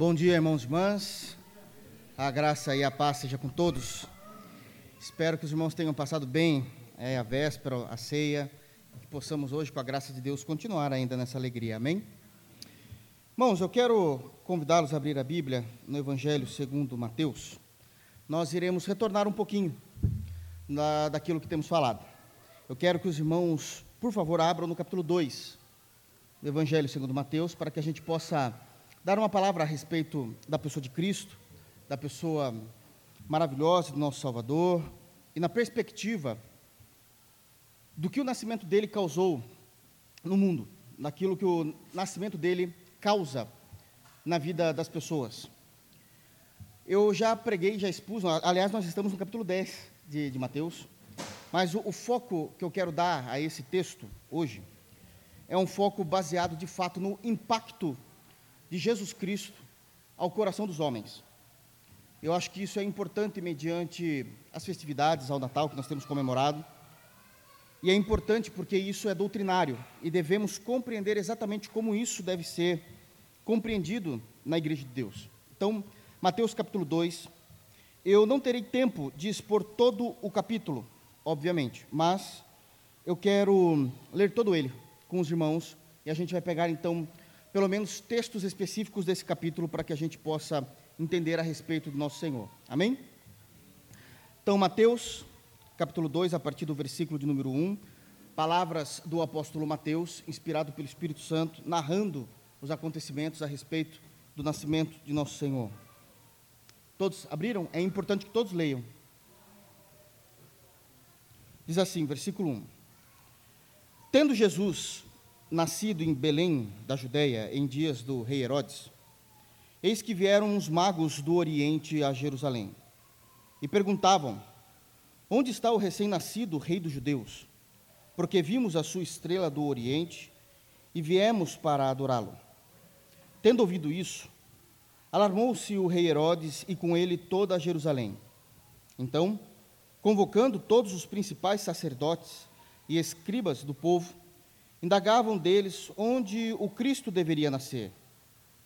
Bom dia, irmãos e irmãs. A graça e a paz seja com todos. Espero que os irmãos tenham passado bem é, a véspera, a ceia, que possamos hoje, com a graça de Deus, continuar ainda nessa alegria. Amém? Irmãos, eu quero convidá-los a abrir a Bíblia no Evangelho segundo Mateus. Nós iremos retornar um pouquinho na, daquilo que temos falado. Eu quero que os irmãos, por favor, abram no capítulo 2 do Evangelho segundo Mateus, para que a gente possa dar uma palavra a respeito da pessoa de Cristo, da pessoa maravilhosa do nosso Salvador, e na perspectiva do que o nascimento dele causou no mundo, daquilo que o nascimento dele causa na vida das pessoas. Eu já preguei, já expus, aliás, nós estamos no capítulo 10 de, de Mateus, mas o, o foco que eu quero dar a esse texto hoje é um foco baseado de fato no impacto de Jesus Cristo ao coração dos homens. Eu acho que isso é importante mediante as festividades ao Natal que nós temos comemorado. E é importante porque isso é doutrinário e devemos compreender exatamente como isso deve ser compreendido na igreja de Deus. Então, Mateus capítulo 2, eu não terei tempo de expor todo o capítulo, obviamente, mas eu quero ler todo ele com os irmãos e a gente vai pegar então pelo menos textos específicos desse capítulo para que a gente possa entender a respeito do nosso Senhor. Amém? Então, Mateus, capítulo 2, a partir do versículo de número 1, palavras do apóstolo Mateus, inspirado pelo Espírito Santo, narrando os acontecimentos a respeito do nascimento de nosso Senhor. Todos abriram? É importante que todos leiam. Diz assim, versículo 1: Tendo Jesus nascido em Belém, da Judéia, em dias do rei Herodes, eis que vieram uns magos do Oriente a Jerusalém e perguntavam: Onde está o recém-nascido rei dos judeus? Porque vimos a sua estrela do Oriente e viemos para adorá-lo. Tendo ouvido isso, alarmou-se o rei Herodes e com ele toda Jerusalém. Então, convocando todos os principais sacerdotes e escribas do povo, indagavam deles onde o Cristo deveria nascer.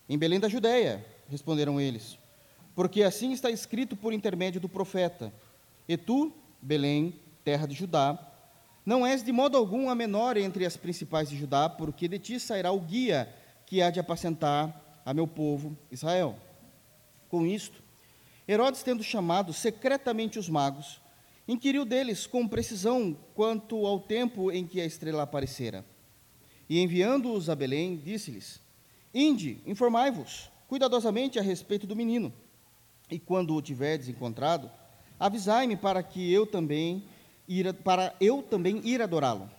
Em Belém da Judéia, responderam eles, porque assim está escrito por intermédio do profeta: E tu, Belém, terra de Judá, não és de modo algum a menor entre as principais de Judá, porque de ti sairá o guia que há de apacentar a meu povo Israel. Com isto, Herodes, tendo chamado secretamente os magos, inquiriu deles com precisão quanto ao tempo em que a estrela aparecera. E enviando-os a Belém, disse-lhes: Inde, informai-vos cuidadosamente a respeito do menino. E quando o tiverdes encontrado, avisai-me para que eu também ir, para eu também ir adorá-lo.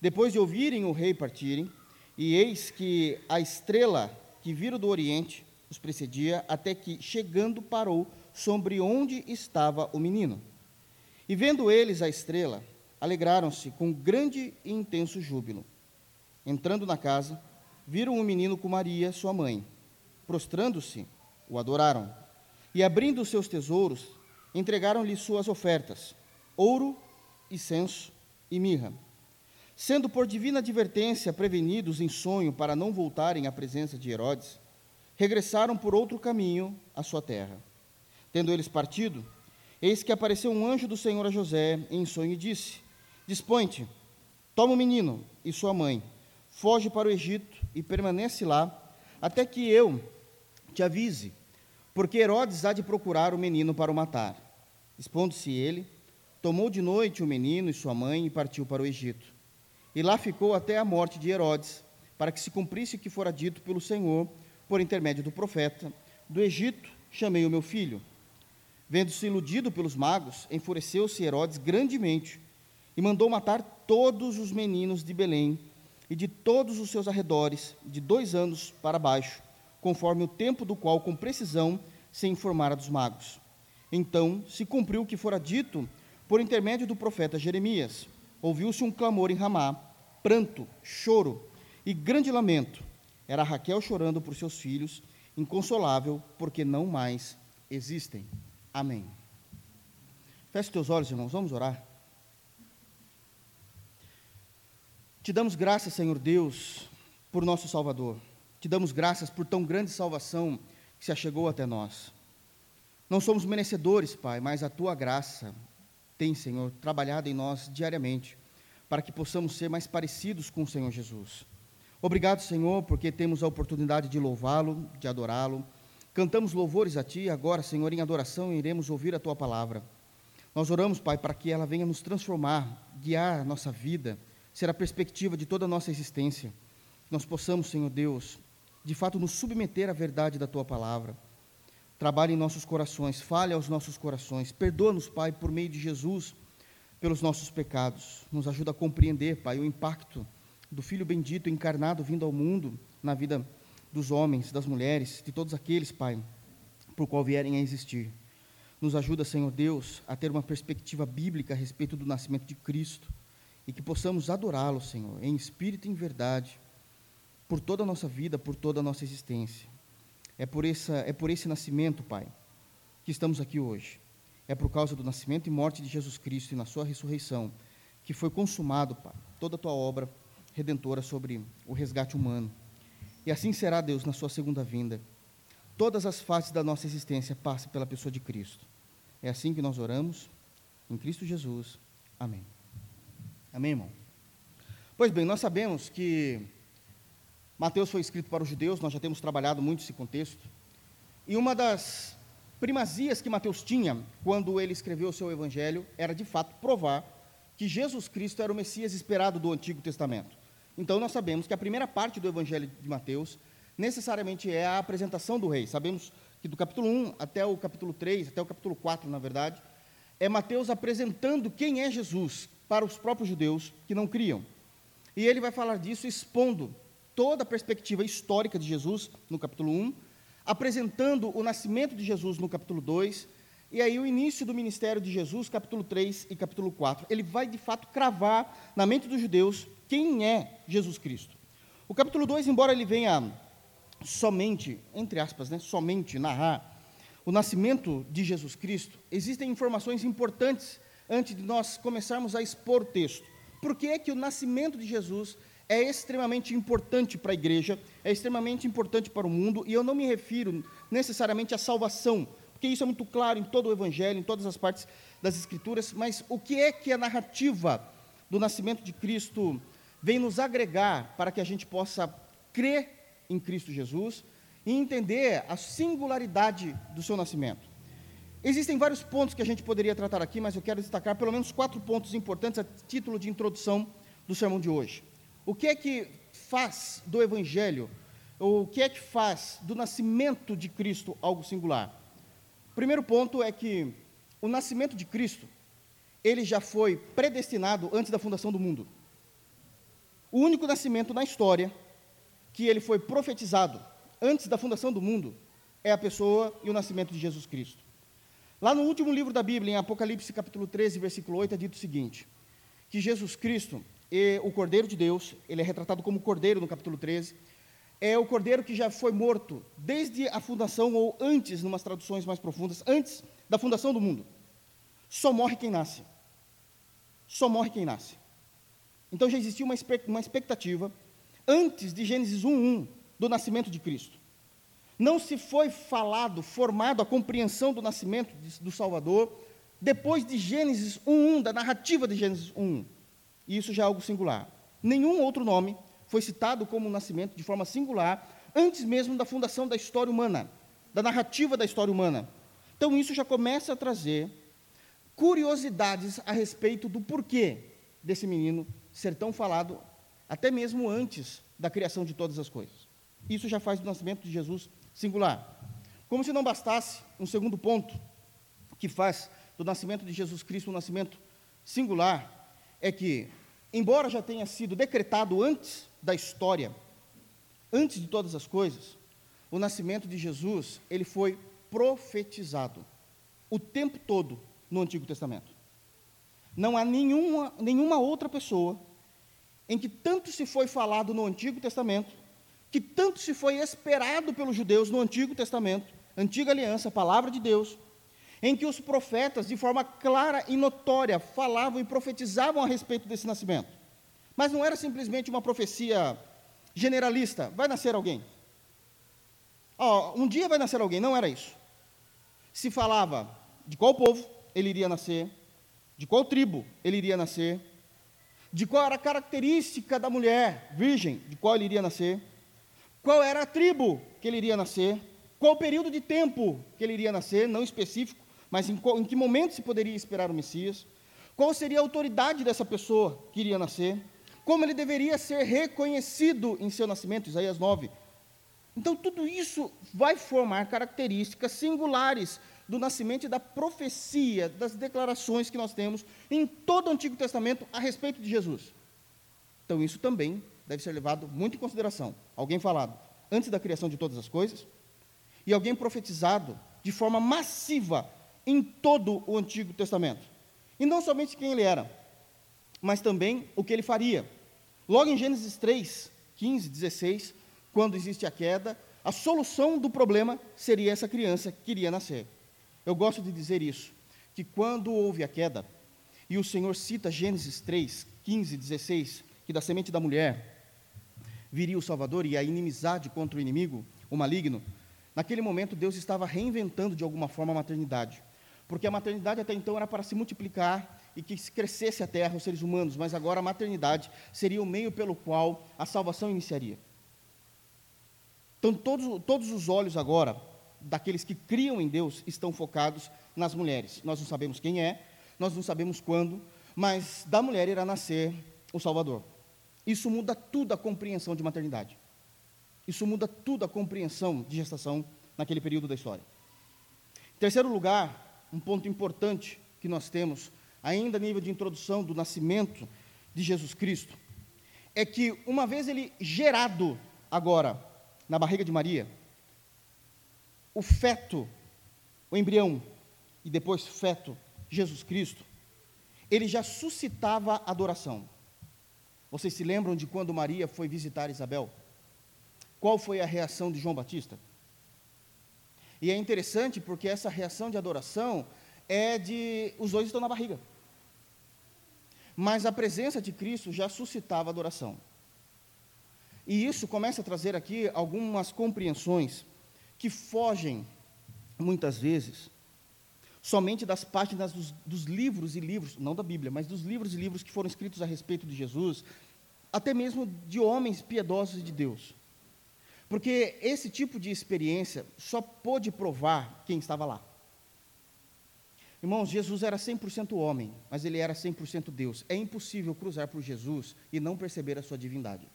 Depois de ouvirem o rei partirem, e eis que a estrela que viram do oriente os precedia, até que, chegando, parou sobre onde estava o menino. E vendo eles a estrela, alegraram-se com grande e intenso júbilo. Entrando na casa, viram o menino com Maria, sua mãe. Prostrando-se, o adoraram. E abrindo seus tesouros, entregaram-lhe suas ofertas: ouro, incenso e mirra. Sendo por divina advertência prevenidos em sonho para não voltarem à presença de Herodes, regressaram por outro caminho à sua terra. Tendo eles partido, eis que apareceu um anjo do Senhor a José em sonho e disse: Dispõe-te, toma o menino e sua mãe foge para o Egito e permanece lá, até que eu te avise, porque Herodes há de procurar o menino para o matar. Expondo-se ele, tomou de noite o menino e sua mãe e partiu para o Egito. E lá ficou até a morte de Herodes, para que se cumprisse o que fora dito pelo Senhor, por intermédio do profeta: Do Egito chamei o meu filho. Vendo-se iludido pelos magos, enfureceu-se Herodes grandemente e mandou matar todos os meninos de Belém e de todos os seus arredores, de dois anos para baixo, conforme o tempo do qual com precisão se informara dos magos. Então se cumpriu o que fora dito por intermédio do profeta Jeremias. Ouviu-se um clamor em Ramá, pranto, choro e grande lamento. Era Raquel chorando por seus filhos, inconsolável, porque não mais existem. Amém. Feche teus olhos, irmãos, vamos orar. Te damos graças, Senhor Deus, por nosso Salvador. Te damos graças por tão grande salvação que se achegou até nós. Não somos merecedores, Pai, mas a tua graça tem, Senhor, trabalhado em nós diariamente, para que possamos ser mais parecidos com o Senhor Jesus. Obrigado, Senhor, porque temos a oportunidade de louvá-lo, de adorá-lo. Cantamos louvores a Ti, agora, Senhor, em adoração iremos ouvir a Tua palavra. Nós oramos, Pai, para que ela venha nos transformar, guiar a nossa vida, ser a perspectiva de toda a nossa existência. Nós possamos, Senhor Deus, de fato nos submeter à verdade da Tua palavra. Trabalhe em nossos corações, fale aos nossos corações. Perdoa-nos, Pai, por meio de Jesus, pelos nossos pecados. Nos ajuda a compreender, Pai, o impacto do Filho bendito encarnado vindo ao mundo na vida dos homens, das mulheres, de todos aqueles, Pai, por qual vierem a existir. Nos ajuda, Senhor Deus, a ter uma perspectiva bíblica a respeito do nascimento de Cristo e que possamos adorá-lo, Senhor, em espírito e em verdade, por toda a nossa vida, por toda a nossa existência. É por, essa, é por esse nascimento, Pai, que estamos aqui hoje. É por causa do nascimento e morte de Jesus Cristo e na sua ressurreição que foi consumado, Pai, toda a tua obra redentora sobre o resgate humano. E assim será, Deus, na sua segunda vinda. Todas as fases da nossa existência passem pela pessoa de Cristo. É assim que nós oramos, em Cristo Jesus. Amém. Amém, irmão? Pois bem, nós sabemos que Mateus foi escrito para os judeus, nós já temos trabalhado muito esse contexto. E uma das primazias que Mateus tinha quando ele escreveu o seu evangelho era de fato provar que Jesus Cristo era o Messias esperado do Antigo Testamento. Então nós sabemos que a primeira parte do Evangelho de Mateus necessariamente é a apresentação do rei. Sabemos que do capítulo 1 até o capítulo 3, até o capítulo 4, na verdade, é Mateus apresentando quem é Jesus para os próprios judeus que não criam. E ele vai falar disso expondo toda a perspectiva histórica de Jesus no capítulo 1, apresentando o nascimento de Jesus no capítulo 2 e aí o início do ministério de Jesus, capítulo 3 e capítulo 4. Ele vai de fato cravar na mente dos judeus quem é Jesus Cristo. O capítulo 2, embora ele venha somente, entre aspas, né, somente narrar o nascimento de Jesus Cristo, existem informações importantes antes de nós começarmos a expor o texto. Por que é que o nascimento de Jesus é extremamente importante para a igreja, é extremamente importante para o mundo, e eu não me refiro necessariamente à salvação, porque isso é muito claro em todo o Evangelho, em todas as partes das Escrituras, mas o que é que a narrativa do nascimento de Cristo vem nos agregar para que a gente possa crer em Cristo Jesus e entender a singularidade do seu nascimento. Existem vários pontos que a gente poderia tratar aqui, mas eu quero destacar pelo menos quatro pontos importantes a título de introdução do sermão de hoje. O que é que faz do Evangelho, ou o que é que faz do nascimento de Cristo algo singular? Primeiro ponto é que o nascimento de Cristo, ele já foi predestinado antes da fundação do mundo. O único nascimento na história que ele foi profetizado antes da fundação do mundo é a pessoa e o nascimento de Jesus Cristo. Lá no último livro da Bíblia, em Apocalipse capítulo 13, versículo 8, é dito o seguinte: que Jesus Cristo, o Cordeiro de Deus, ele é retratado como Cordeiro no capítulo 13, é o cordeiro que já foi morto desde a fundação, ou antes, numas traduções mais profundas, antes da fundação do mundo. Só morre quem nasce. Só morre quem nasce. Então já existia uma expectativa, antes de Gênesis 1:1, do nascimento de Cristo. Não se foi falado, formado a compreensão do nascimento do Salvador, depois de Gênesis 1:1, da narrativa de Gênesis 1:1. E isso já é algo singular. Nenhum outro nome foi citado como nascimento de forma singular, antes mesmo da fundação da história humana, da narrativa da história humana. Então, isso já começa a trazer curiosidades a respeito do porquê desse menino ser tão falado, até mesmo antes da criação de todas as coisas. Isso já faz do nascimento de Jesus singular. Como se não bastasse, um segundo ponto que faz do nascimento de Jesus Cristo um nascimento singular é que, embora já tenha sido decretado antes da história, antes de todas as coisas, o nascimento de Jesus, ele foi profetizado o tempo todo no Antigo Testamento. Não há nenhuma, nenhuma outra pessoa em que tanto se foi falado no Antigo Testamento, que tanto se foi esperado pelos judeus no Antigo Testamento, Antiga Aliança, Palavra de Deus, em que os profetas, de forma clara e notória, falavam e profetizavam a respeito desse nascimento. Mas não era simplesmente uma profecia generalista: vai nascer alguém. oh, um dia vai nascer alguém. Não era isso. Se falava de qual povo ele iria nascer, de qual tribo ele iria nascer, de qual era a característica da mulher virgem, de qual ele iria nascer, qual era a tribo que ele iria nascer, qual o período de tempo que ele iria nascer, não específico, mas em, em que momento se poderia esperar o Messias, qual seria a autoridade dessa pessoa que iria nascer, como ele deveria ser reconhecido em seu nascimento, Isaías 9. Então, tudo isso vai formar características singulares do nascimento e da profecia, das declarações que nós temos em todo o Antigo Testamento a respeito de Jesus. Então, isso também deve ser levado muito em consideração. Alguém falado antes da criação de todas as coisas, e alguém profetizado de forma massiva em todo o Antigo Testamento. E não somente quem ele era, mas também o que ele faria. Logo em Gênesis 3, 15, 16, quando existe a queda, a solução do problema seria essa criança que iria nascer. Eu gosto de dizer isso, que quando houve a queda, e o Senhor cita Gênesis 3, 15, 16, que da semente da mulher viria o Salvador e a inimizade contra o inimigo, o maligno, naquele momento Deus estava reinventando de alguma forma a maternidade. Porque a maternidade até então era para se multiplicar e que crescesse a terra, os seres humanos, mas agora a maternidade seria o meio pelo qual a salvação iniciaria. Então, todos, todos os olhos agora daqueles que criam em Deus estão focados nas mulheres. Nós não sabemos quem é, nós não sabemos quando, mas da mulher irá nascer o Salvador. Isso muda tudo a compreensão de maternidade. Isso muda tudo a compreensão de gestação naquele período da história. Em terceiro lugar, um ponto importante que nós temos, ainda a nível de introdução do nascimento de Jesus Cristo, é que uma vez ele gerado agora na barriga de Maria, o feto, o embrião, e depois feto, Jesus Cristo, ele já suscitava adoração. Vocês se lembram de quando Maria foi visitar Isabel? Qual foi a reação de João Batista? E é interessante porque essa reação de adoração é de. Os dois estão na barriga. Mas a presença de Cristo já suscitava adoração. E isso começa a trazer aqui algumas compreensões que fogem, muitas vezes, somente das páginas dos, dos, livros e livros, não da Bíblia, mas dos livros e livros que foram escritos a respeito de Jesus, até mesmo de homens piedosos de Deus. Porque esse tipo de experiência só pôde provar quem estava lá. Irmãos, Jesus era 100% homem, mas ele era 100% Deus. É impossível cruzar por Jesus e não perceber a sua divindade.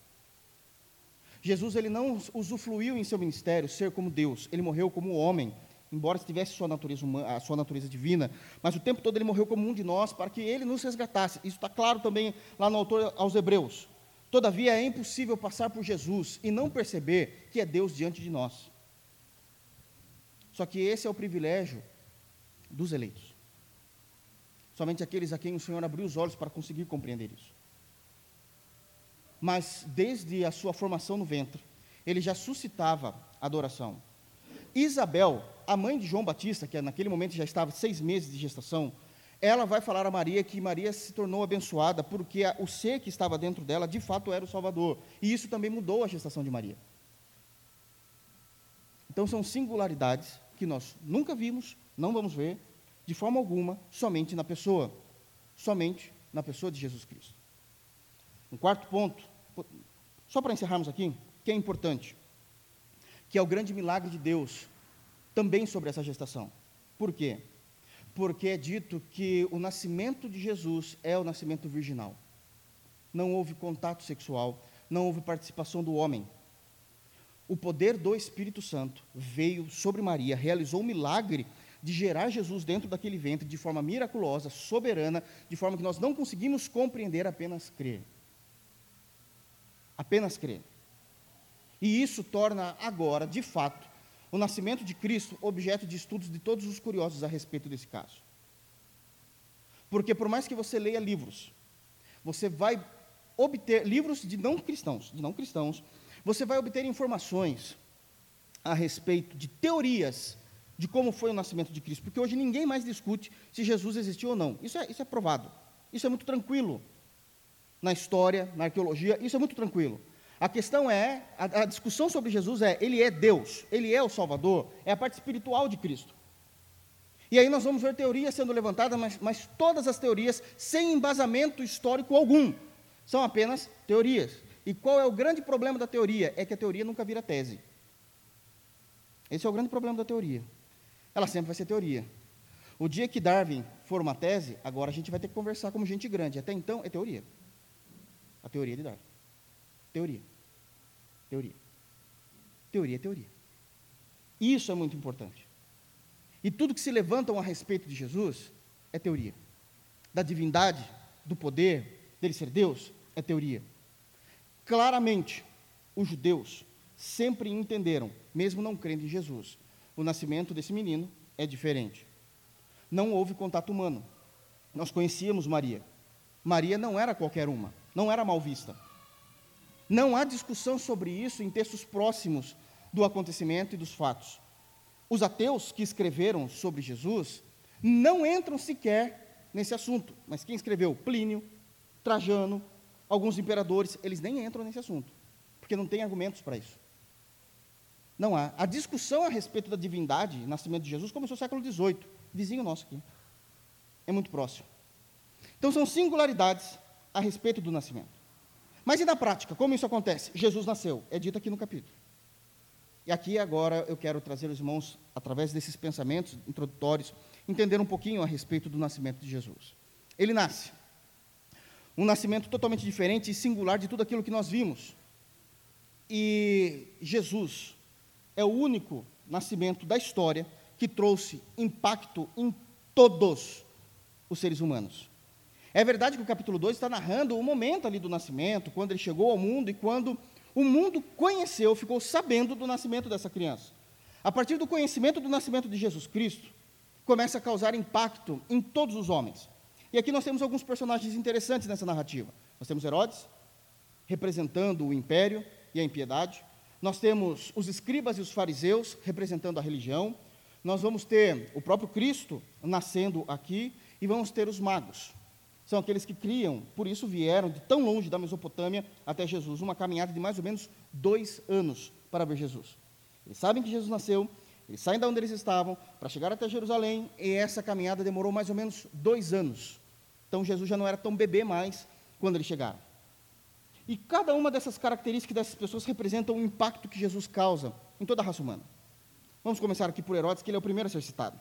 Jesus ele não usufruiu em seu ministério ser como Deus, ele morreu como homem, embora tivesse sua natureza humana, a sua natureza divina, mas o tempo todo ele morreu como um de nós para que ele nos resgatasse. Isso está claro também lá no autor aos Hebreus. Todavia é impossível passar por Jesus e não perceber que é Deus diante de nós. Só que esse é o privilégio dos eleitos. Somente aqueles a quem o Senhor abriu os olhos para conseguir compreender isso mas desde a sua formação no ventre, ele já suscitava adoração. Isabel, a mãe de João Batista, que naquele momento já estava seis meses de gestação, ela vai falar a Maria que Maria se tornou abençoada porque o ser que estava dentro dela de fato era o Salvador. E isso também mudou a gestação de Maria. Então são singularidades que nós nunca vimos, não vamos ver, de forma alguma, somente na pessoa. Somente na pessoa de Jesus Cristo. Um quarto ponto só para encerrarmos aqui, que é importante, que é o grande milagre de Deus também sobre essa gestação. Por quê? Porque é dito que o nascimento de Jesus é o nascimento virginal. Não houve contato sexual, não houve participação do homem. O poder do Espírito Santo veio sobre Maria, realizou o milagre de gerar Jesus dentro daquele ventre de forma miraculosa, soberana, de forma que nós não conseguimos compreender apenas crer. Apenas crer. E isso torna agora, de fato, o nascimento de Cristo objeto de estudos de todos os curiosos a respeito desse caso. Porque por mais que você leia livros, você vai obter livros de não cristãos, de não cristãos, você vai obter informações a respeito de teorias de como foi o nascimento de Cristo, porque hoje ninguém mais discute se Jesus existiu ou não. Isso é, isso é provado. Isso é muito tranquilo na história, na arqueologia, isso é muito tranquilo. A questão é, a, a, discussão sobre Jesus é, ele é Deus, ele é o Salvador, é a parte espiritual de Cristo. E aí nós vamos ver teorias sendo levantadas, mas, mas todas as teorias sem embasamento histórico algum, são apenas teorias. E qual é o grande problema da teoria? É que a teoria nunca vira tese. Esse é o grande problema da teoria. Ela sempre vai ser teoria. O dia que Darwin for uma tese, agora a gente vai ter que conversar como gente grande. Até então é teoria. A teoria de Darwin. Teoria. Teoria. Teoria é teoria. Isso é muito importante. E tudo que se levantam a respeito de Jesus é teoria. Da divindade, do poder, dele ser Deus, é teoria. Claramente, os judeus sempre entenderam, mesmo não crendo em Jesus, o nascimento desse menino é diferente. Não houve contato humano. Nós conhecíamos Maria. Maria não era qualquer uma, não era mal vista. Não há discussão sobre isso em textos próximos do acontecimento e dos fatos. Os ateus que escreveram sobre Jesus não entram sequer nesse assunto, mas quem escreveu? Plínio, Trajano, alguns imperadores, eles nem entram nesse assunto, porque não tem argumentos para isso. Não há. A discussão a respeito da divindade, nascimento de Jesus, começou no século XVIII, vizinho nosso aqui. É muito próximo. Então são singularidades a respeito do nascimento. Mas e na prática, como isso acontece? Jesus nasceu, é dito aqui no capítulo. E aqui agora eu quero trazer os irmãos, através desses pensamentos introdutórios, entender um pouquinho a respeito do nascimento de Jesus. Ele nasce. Um nascimento totalmente diferente e singular de tudo aquilo que nós vimos. E Jesus é o único nascimento da história que trouxe impacto em todos os seres humanos. É verdade que o capítulo 2 está narrando o momento ali do nascimento, quando ele chegou ao mundo e quando o mundo conheceu, ficou sabendo do nascimento dessa criança. A partir do conhecimento do nascimento de Jesus Cristo, começa a causar impacto em todos os homens. E aqui nós temos alguns personagens interessantes nessa narrativa. Nós temos Herodes, representando o império e a impiedade. Nós temos os escribas e os fariseus, representando a religião. Nós vamos ter o próprio Cristo nascendo aqui. E vamos ter os magos, são aqueles que criam, por isso vieram de tão longe da Mesopotâmia até Jesus, uma caminhada de mais ou menos dois anos para ver Jesus. Eles sabem que Jesus nasceu, eles saem de onde eles estavam para chegar até Jerusalém, e essa caminhada demorou mais ou menos dois anos. Então Jesus já não era tão bebê mais quando eles chegaram. E cada uma dessas características dessas pessoas representa o impacto que Jesus causa em toda a raça humana. Vamos começar aqui por Herodes, que ele é o primeiro a ser citado.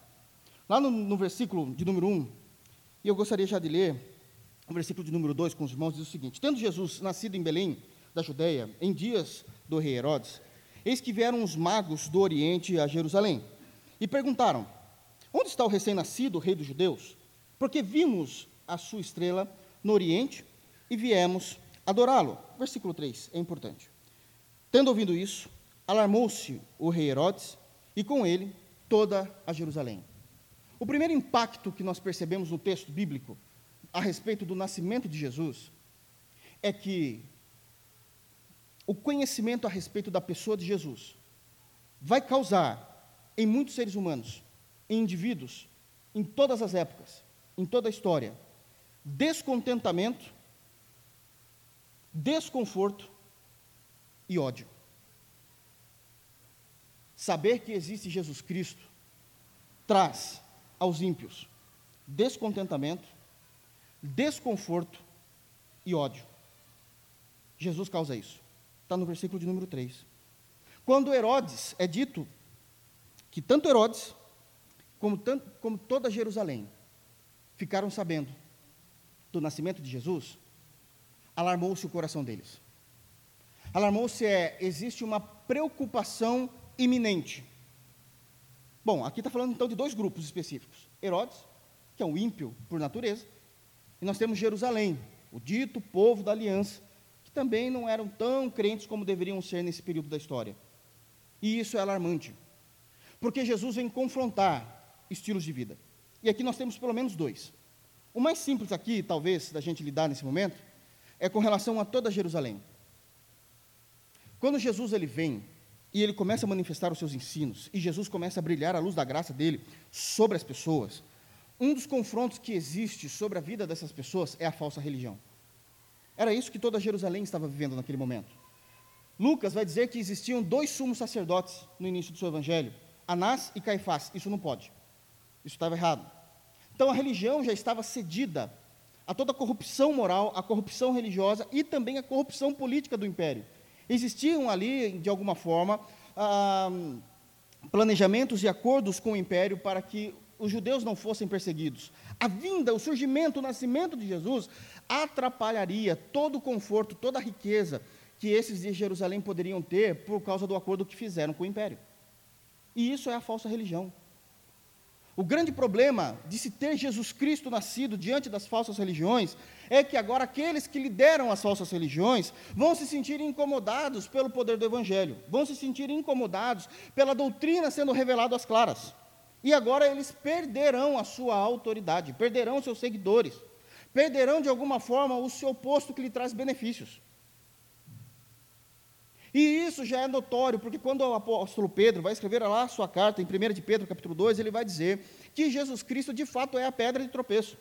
Lá no, no versículo de número 1, e eu gostaria já de ler o versículo de número 2 com os irmãos diz o seguinte: Tendo Jesus nascido em Belém, da Judéia, em dias do rei Herodes, eis que vieram os magos do Oriente a Jerusalém e perguntaram: Onde está o recém-nascido rei dos judeus? Porque vimos a sua estrela no Oriente e viemos adorá-lo. Versículo 3 é importante. Tendo ouvido isso, alarmou-se o rei Herodes e com ele toda a Jerusalém. O primeiro impacto que nós percebemos no texto bíblico a respeito do nascimento de Jesus é que o conhecimento a respeito da pessoa de Jesus vai causar em muitos seres humanos, em indivíduos, em todas as épocas, em toda a história, descontentamento, desconforto e ódio. Saber que existe Jesus Cristo traz aos ímpios descontentamento, desconforto e ódio. Jesus causa isso. Está no versículo de número 3. Quando Herodes é dito que tanto Herodes como, tanto, como toda Jerusalém ficaram sabendo do nascimento de Jesus, alarmou-se o coração deles. Alarmou-se é, existe uma preocupação iminente. Bom, aqui está falando então de dois grupos específicos. Herodes, que é um ímpio por natureza, e nós temos Jerusalém, o dito povo da aliança, que também não eram tão crentes como deveriam ser nesse período da história. E isso é alarmante, porque Jesus vem confrontar estilos de vida. E aqui nós temos pelo menos dois. O mais simples aqui, talvez, da gente lidar nesse momento, é com relação a toda Jerusalém. Quando Jesus ele vem e ele começa a manifestar os seus ensinos, e Jesus começa a brilhar a luz da graça dele sobre as pessoas, um dos confrontos que existe sobre a vida dessas pessoas é a falsa religião. Era isso que toda Jerusalém estava vivendo naquele momento. Lucas vai dizer que existiam dois sumos sacerdotes no início do seu evangelho, Anás e Caifás. Isso não pode. Isso estava errado. Então a religião já estava cedida a toda a corrupção moral, a corrupção religiosa e também a corrupção política do império. Existiam ali, de alguma forma, ah, planejamentos e acordos com o império para que os judeus não fossem perseguidos. A vinda, o surgimento, o nascimento de Jesus atrapalharia todo o conforto, toda a riqueza que esses de Jerusalém poderiam ter por causa do acordo que fizeram com o império. E isso é a falsa religião. O grande problema de se ter Jesus Cristo nascido diante das falsas religiões é que agora aqueles que lideram as falsas religiões vão se sentir incomodados pelo poder do Evangelho, vão se sentir incomodados pela doutrina sendo revelada às claras. E agora eles perderão a sua autoridade, perderão seus seguidores, perderão de alguma forma o seu posto que lhe traz benefícios. E isso já é notório, porque quando o apóstolo Pedro vai escrever lá a sua carta, em 1 de Pedro, capítulo 2, ele vai dizer que Jesus Cristo, de fato, é a pedra de tropeço.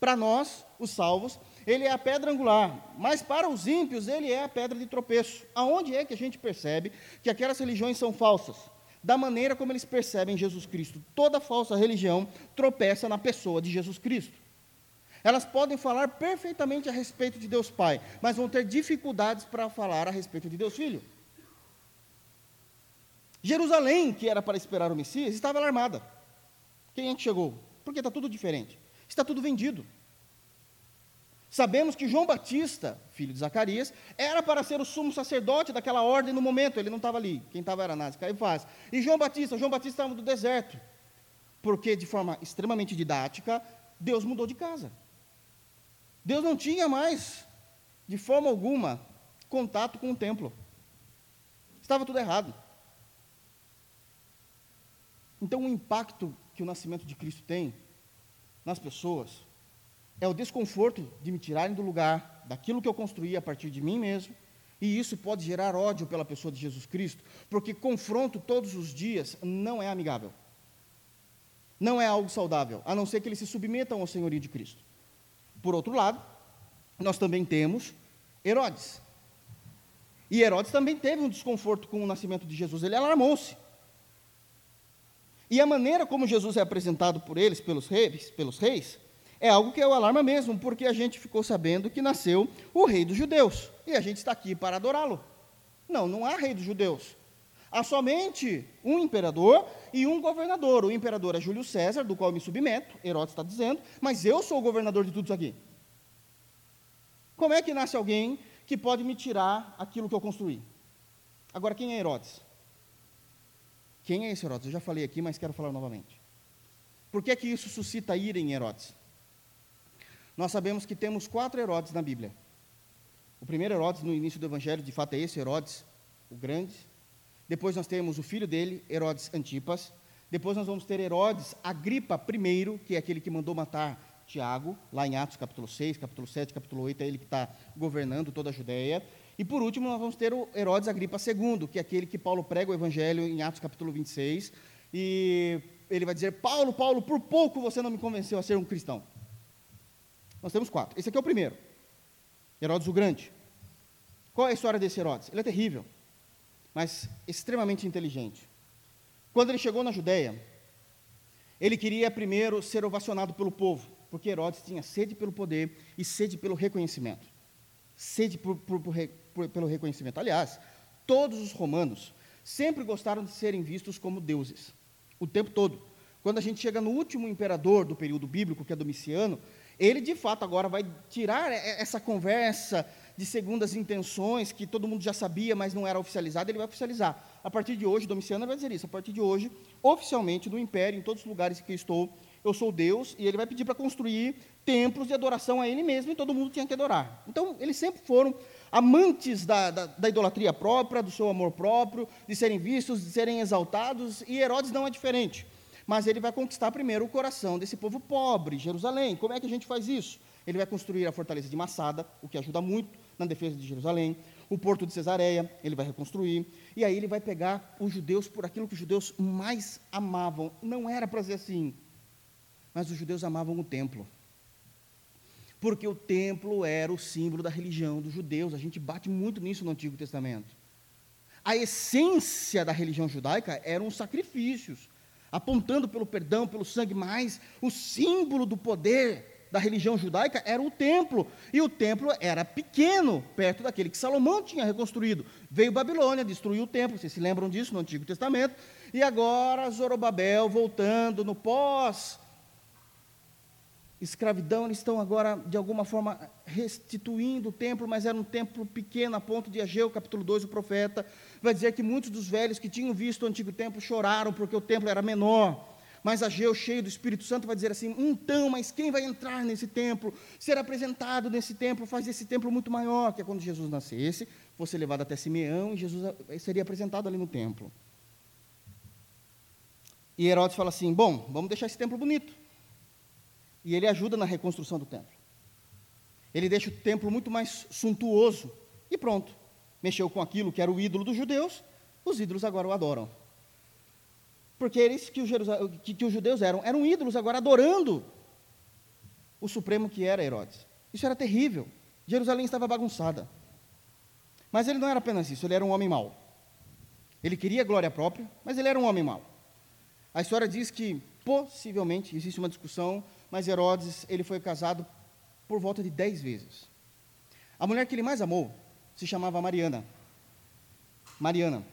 Para nós, os salvos, ele é a pedra angular, mas para os ímpios, ele é a pedra de tropeço. Aonde é que a gente percebe que aquelas religiões são falsas? Da maneira como eles percebem Jesus Cristo. Toda falsa religião tropeça na pessoa de Jesus Cristo. Elas podem falar perfeitamente a respeito de Deus Pai, mas vão ter dificuldades para falar a respeito de Deus Filho. Jerusalém, que era para esperar o Messias, estava alarmada. Quem é que chegou? Porque está tudo diferente. Está tudo vendido. Sabemos que João Batista, filho de Zacarias, era para ser o sumo sacerdote daquela ordem no momento, ele não estava ali, quem estava era Anás, Caifás. E João Batista, João Batista estava no deserto, porque de forma extremamente didática, Deus mudou de casa. Deus não tinha mais, de forma alguma, contato com o templo. Estava tudo errado. Então, o impacto que o nascimento de Cristo tem nas pessoas é o desconforto de me tirarem do lugar, daquilo que eu construí a partir de mim mesmo, e isso pode gerar ódio pela pessoa de Jesus Cristo, porque confronto todos os dias não é amigável. Não é algo saudável, a não ser que eles se submetam ao senhorio de Cristo. Por outro lado, nós também temos Herodes. E Herodes também teve um desconforto com o nascimento de Jesus, ele alarmou-se. E a maneira como Jesus é apresentado por eles, pelos reis, pelos reis, é algo que é o alarma mesmo, porque a gente ficou sabendo que nasceu o rei dos judeus, e a gente está aqui para adorá-lo. Não, não há rei dos judeus. Há somente um imperador e um governador. O imperador é Júlio César, do qual eu me submeto, Herodes está dizendo, mas eu sou o governador de tudo isso aqui. Como é que nasce alguém que pode me tirar aquilo que eu construí? Agora, quem é Herodes? Quem é esse Herodes? Eu já falei aqui, mas quero falar novamente. Por que é que isso suscita ira em Herodes? Nós sabemos que temos quatro Herodes na Bíblia. O primeiro Herodes, no início do Evangelho, de fato é esse Herodes, o grande, depois nós temos o filho dele, Herodes Antipas. Depois nós vamos ter Herodes Agripa I, que é aquele que mandou matar Tiago, lá em Atos capítulo 6, capítulo 7, capítulo 8, é ele que está governando toda a Judéia. E por último, nós vamos ter o Herodes Agripa II, que é aquele que Paulo prega o evangelho em Atos capítulo 26. E ele vai dizer: Paulo, Paulo, por pouco você não me convenceu a ser um cristão. Nós temos quatro. Esse aqui é o primeiro. Herodes o Grande. Qual é a história desse Herodes? Ele é terrível mas extremamente inteligente. Quando ele chegou na Judéia, ele queria primeiro ser ovacionado pelo povo, porque Herodes tinha sede pelo poder e sede pelo reconhecimento. Sede por, por, por, pelo reconhecimento. Aliás, todos os romanos sempre gostaram de serem vistos como deuses, o tempo todo. Quando a gente chega no último imperador do período bíblico, que é Domiciano, ele de fato agora vai tirar essa conversa de segundas intenções, que todo mundo já sabia, mas não era oficializado, ele vai oficializar. A partir de hoje, Domiciano vai dizer isso, a partir de hoje, oficialmente, no Império, em todos os lugares que estou, eu sou Deus, e ele vai pedir para construir templos de adoração a ele mesmo, e todo mundo tinha que adorar. Então, eles sempre foram amantes da, da, da idolatria própria, do seu amor próprio, de serem vistos, de serem exaltados, e Herodes não é diferente. Mas ele vai conquistar primeiro o coração desse povo pobre, Jerusalém. Como é que a gente faz isso? Ele vai construir a fortaleza de Massada, o que ajuda muito na defesa de Jerusalém. O porto de Cesareia, ele vai reconstruir. E aí ele vai pegar os judeus por aquilo que os judeus mais amavam. Não era para ser assim, mas os judeus amavam o templo. Porque o templo era o símbolo da religião dos judeus. A gente bate muito nisso no Antigo Testamento. A essência da religião judaica eram os sacrifícios, apontando pelo perdão, pelo sangue, mas o símbolo do poder da religião judaica era o templo, e o templo era pequeno, perto daquele que Salomão tinha reconstruído. Veio Babilônia, destruiu o templo, vocês se lembram disso no Antigo Testamento, e agora Zorobabel voltando no pós escravidão, eles estão agora, de alguma forma, restituindo o templo, mas era um templo pequeno, a ponto de Ageu, capítulo 2, o profeta, vai dizer que muitos dos velhos que tinham visto o antigo templo choraram porque o templo era menor. Mas Ageu, cheio do Espírito Santo, vai dizer assim: então, mas quem vai entrar nesse templo, ser apresentado nesse templo, faz esse templo muito maior, que é quando Jesus nascesse, fosse levado até Simeão e Jesus seria apresentado ali no templo. E Herodes fala assim: bom, vamos deixar esse templo bonito e ele ajuda na reconstrução do templo. Ele deixa o templo muito mais suntuoso e pronto. Mexeu com aquilo que era o ídolo dos judeus, os ídolos agora o adoram. Porque eles que, que, que os judeus eram, eram ídolos agora adorando o supremo que era Herodes. Isso era terrível. Jerusalém estava bagunçada. Mas ele não era apenas isso, ele era um homem mau. Ele queria glória própria, mas ele era um homem mau. A história diz que, possivelmente, existe uma discussão mas Herodes ele foi casado por volta de dez vezes. A mulher que ele mais amou se chamava Mariana. Mariana.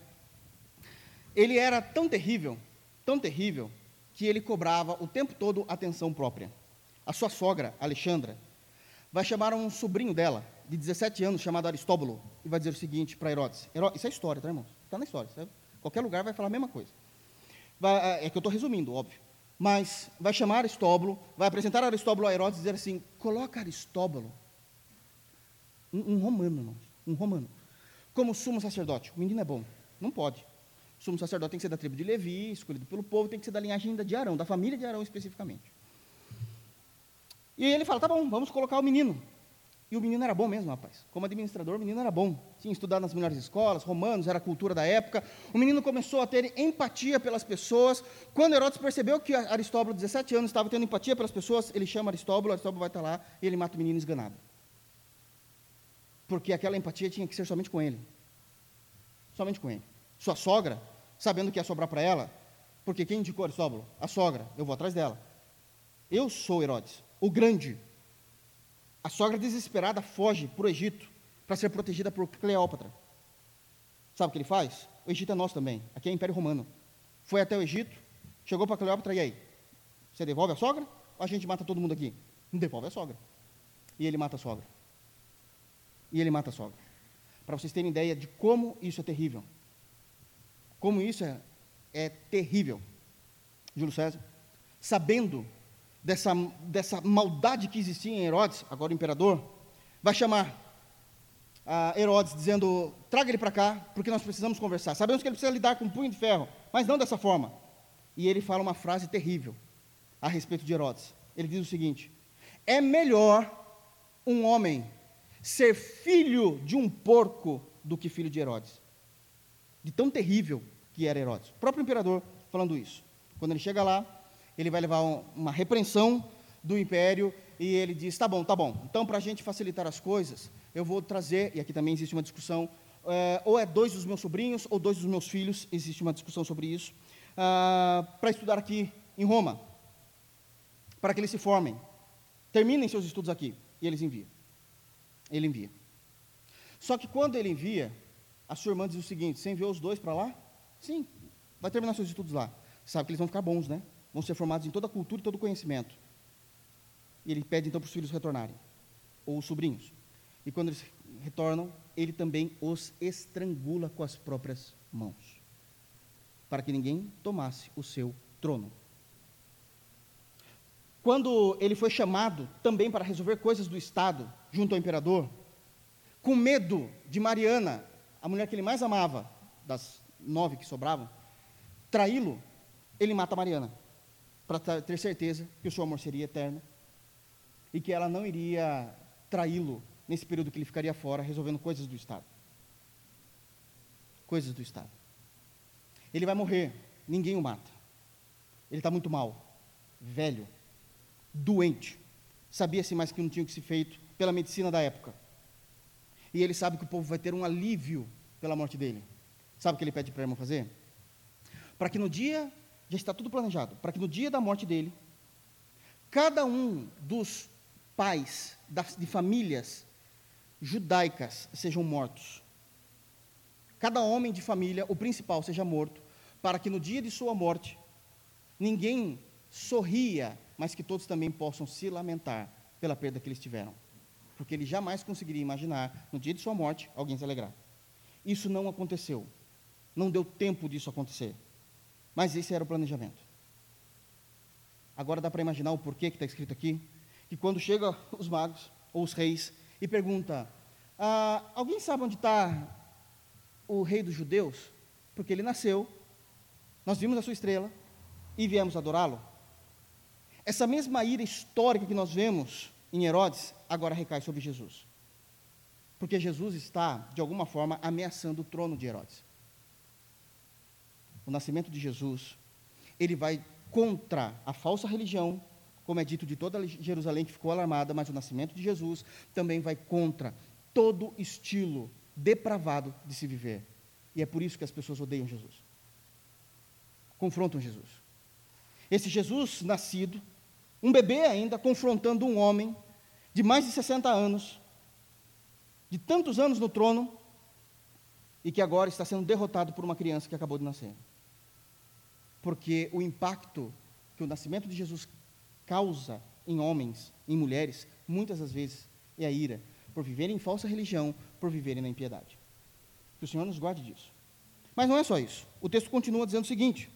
Ele era tão terrível, tão terrível, que ele cobrava o tempo todo atenção própria. A sua sogra, Alexandra, vai chamar um sobrinho dela, de 17 anos, chamado Aristóbulo, e vai dizer o seguinte para Herodes. Herodes isso é história, tá, irmão? Está na história. Sabe? Qualquer lugar vai falar a mesma coisa. Vai, é que eu estou resumindo, óbvio mas vai chamar Aristóbulo, vai apresentar Aristóbulo a Herodes e dizer assim: coloca Aristóbulo, um, um romano, irmãos, um romano, como sumo sacerdote. O menino é bom, não pode. O sumo sacerdote tem que ser da tribo de Levi, escolhido pelo povo, tem que ser da linhagem de Arão, da família de Arão especificamente. E ele fala: tá bom, vamos colocar o menino. E o menino era bom mesmo, rapaz. Como administrador, o menino era bom. Tinha estudado nas melhores escolas, romanos, era a cultura da época. O menino começou a ter empatia pelas pessoas. Quando Herodes percebeu que Aristóbulo, 17 anos, estava tendo empatia pelas pessoas, ele chama Aristóbulo, Aristóbulo vai estar lá e ele mata o menino esganado. Porque aquela empatia tinha que ser somente com ele. Somente com ele. Sua sogra, sabendo que ia sobrar para ela, porque quem indicou Aristóbulo? A sogra. Eu vou atrás dela. Eu sou Herodes, o grande, a sogra desesperada foge para o Egito para ser protegida por Cleópatra. Sabe o que ele faz? O Egito é nosso também, aqui é Império Romano. Foi até o Egito, chegou para Cleópatra, e aí? Você devolve a sogra? Ou a gente mata todo mundo aqui? Não devolve a sogra. E ele mata a sogra. E ele mata a sogra. Para vocês terem ideia de como isso é terrível. Como isso é, é terrível. Júlio César, sabendo dessa, dessa maldade que existia em Herodes, agora o imperador, vai chamar a Herodes dizendo: traga ele para cá, porque nós precisamos conversar. Sabemos que ele precisa lidar com um punho de ferro, mas não dessa forma. E ele fala uma frase terrível a respeito de Herodes. Ele diz o seguinte: é melhor um homem ser filho de um porco do que filho de Herodes. De tão terrível que era Herodes. O próprio imperador falando isso. Quando ele chega lá, ele vai levar um, uma repreensão do império e ele diz: tá bom, tá bom. Então, para a gente facilitar as coisas, eu vou trazer, e aqui também existe uma discussão, é, ou é dois dos meus sobrinhos ou dois dos meus filhos, existe uma discussão sobre isso, ah, para estudar aqui em Roma, para que eles se formem, terminem seus estudos aqui, e eles enviam. Ele envia. Só que quando ele envia, a sua irmã diz o seguinte: você enviou os dois para lá? Sim, vai terminar seus estudos lá. Sabe que eles vão ficar bons, né? Vão ser formados em toda a cultura e todo o conhecimento. E ele pede então para os filhos retornarem, ou os sobrinhos. E quando eles retornam, ele também os estrangula com as próprias mãos, para que ninguém tomasse o seu trono. Quando ele foi chamado também para resolver coisas do Estado, junto ao imperador, com medo de Mariana, a mulher que ele mais amava, das nove que sobravam, traí-lo, ele mata Mariana para ter certeza que o seu amor seria eterno e que ela não iria traí-lo nesse período que ele ficaria fora, resolvendo coisas do Estado. Coisas do Estado. Ele vai morrer, ninguém o mata. Ele está muito mal, velho, doente. Sabia-se mais que não tinha que se feito pela medicina da época. E ele sabe que o povo vai ter um alívio pela morte dele. Sabe o que ele pede para a irmã fazer? Para que no dia, já está tudo planejado, para que no dia da morte dele, cada um dos pais das, de famílias judaicas sejam mortos. Cada homem de família, o principal, seja morto, para que no dia de sua morte, ninguém sorria, mas que todos também possam se lamentar pela perda que eles tiveram. Porque ele jamais conseguiria imaginar, no dia de sua morte, alguém se alegrar. Isso não aconteceu. Não deu tempo disso acontecer. Mas esse era o planejamento. Agora dá para imaginar o porquê que está escrito aqui? Que quando chegam os magos, ou os reis, e pergunta: ah, alguém sabe onde está o rei dos judeus? Porque ele nasceu, nós vimos a sua estrela e viemos adorá-lo. Essa mesma ira histórica que nós vemos em Herodes, agora recai sobre Jesus. Porque Jesus está, de alguma forma, ameaçando o trono de Herodes. O nascimento de Jesus, ele vai contra a falsa religião, como é dito de toda Jerusalém que ficou alarmada, mas o nascimento de Jesus também vai contra todo estilo depravado de se viver. E é por isso que as pessoas odeiam Jesus. Confrontam Jesus. Esse Jesus nascido, um bebê ainda, confrontando um homem de mais de 60 anos, de tantos anos no trono, e que agora está sendo derrotado por uma criança que acabou de nascer. Porque o impacto que o nascimento de Jesus causa em homens, em mulheres, muitas das vezes é a ira, por viverem em falsa religião, por viverem na impiedade. Que o Senhor nos guarde disso. Mas não é só isso. O texto continua dizendo o seguinte: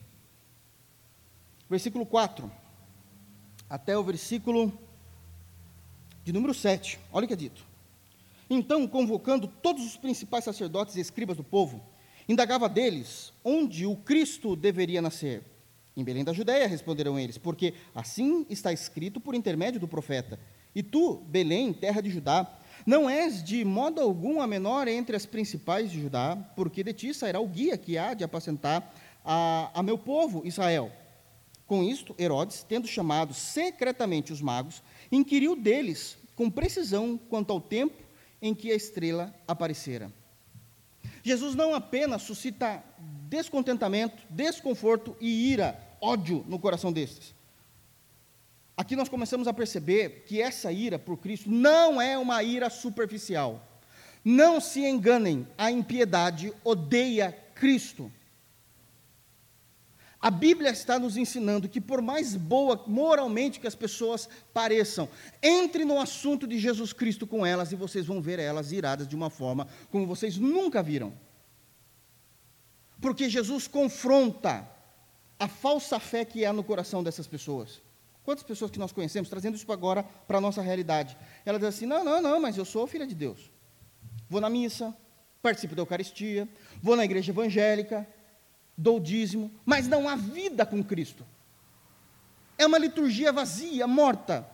versículo 4, até o versículo de número 7. Olha o que é dito. Então, convocando todos os principais sacerdotes e escribas do povo, indagava deles onde o Cristo deveria nascer. Em Belém da Judéia, responderam eles, porque assim está escrito por intermédio do profeta. E tu, Belém, terra de Judá, não és de modo algum a menor entre as principais de Judá, porque de ti sairá o guia que há de apacentar a, a meu povo Israel. Com isto, Herodes, tendo chamado secretamente os magos, inquiriu deles com precisão quanto ao tempo em que a estrela aparecera. Jesus não apenas suscita descontentamento, desconforto e ira, ódio no coração destes. Aqui nós começamos a perceber que essa ira por Cristo não é uma ira superficial. Não se enganem, a impiedade odeia Cristo. A Bíblia está nos ensinando que, por mais boa moralmente que as pessoas pareçam, entre no assunto de Jesus Cristo com elas e vocês vão ver elas iradas de uma forma como vocês nunca viram. Porque Jesus confronta a falsa fé que há no coração dessas pessoas. Quantas pessoas que nós conhecemos, trazendo isso agora para a nossa realidade, elas dizem assim: não, não, não, mas eu sou filha de Deus. Vou na missa, participo da Eucaristia, vou na igreja evangélica, dou dízimo, mas não há vida com Cristo. É uma liturgia vazia, morta.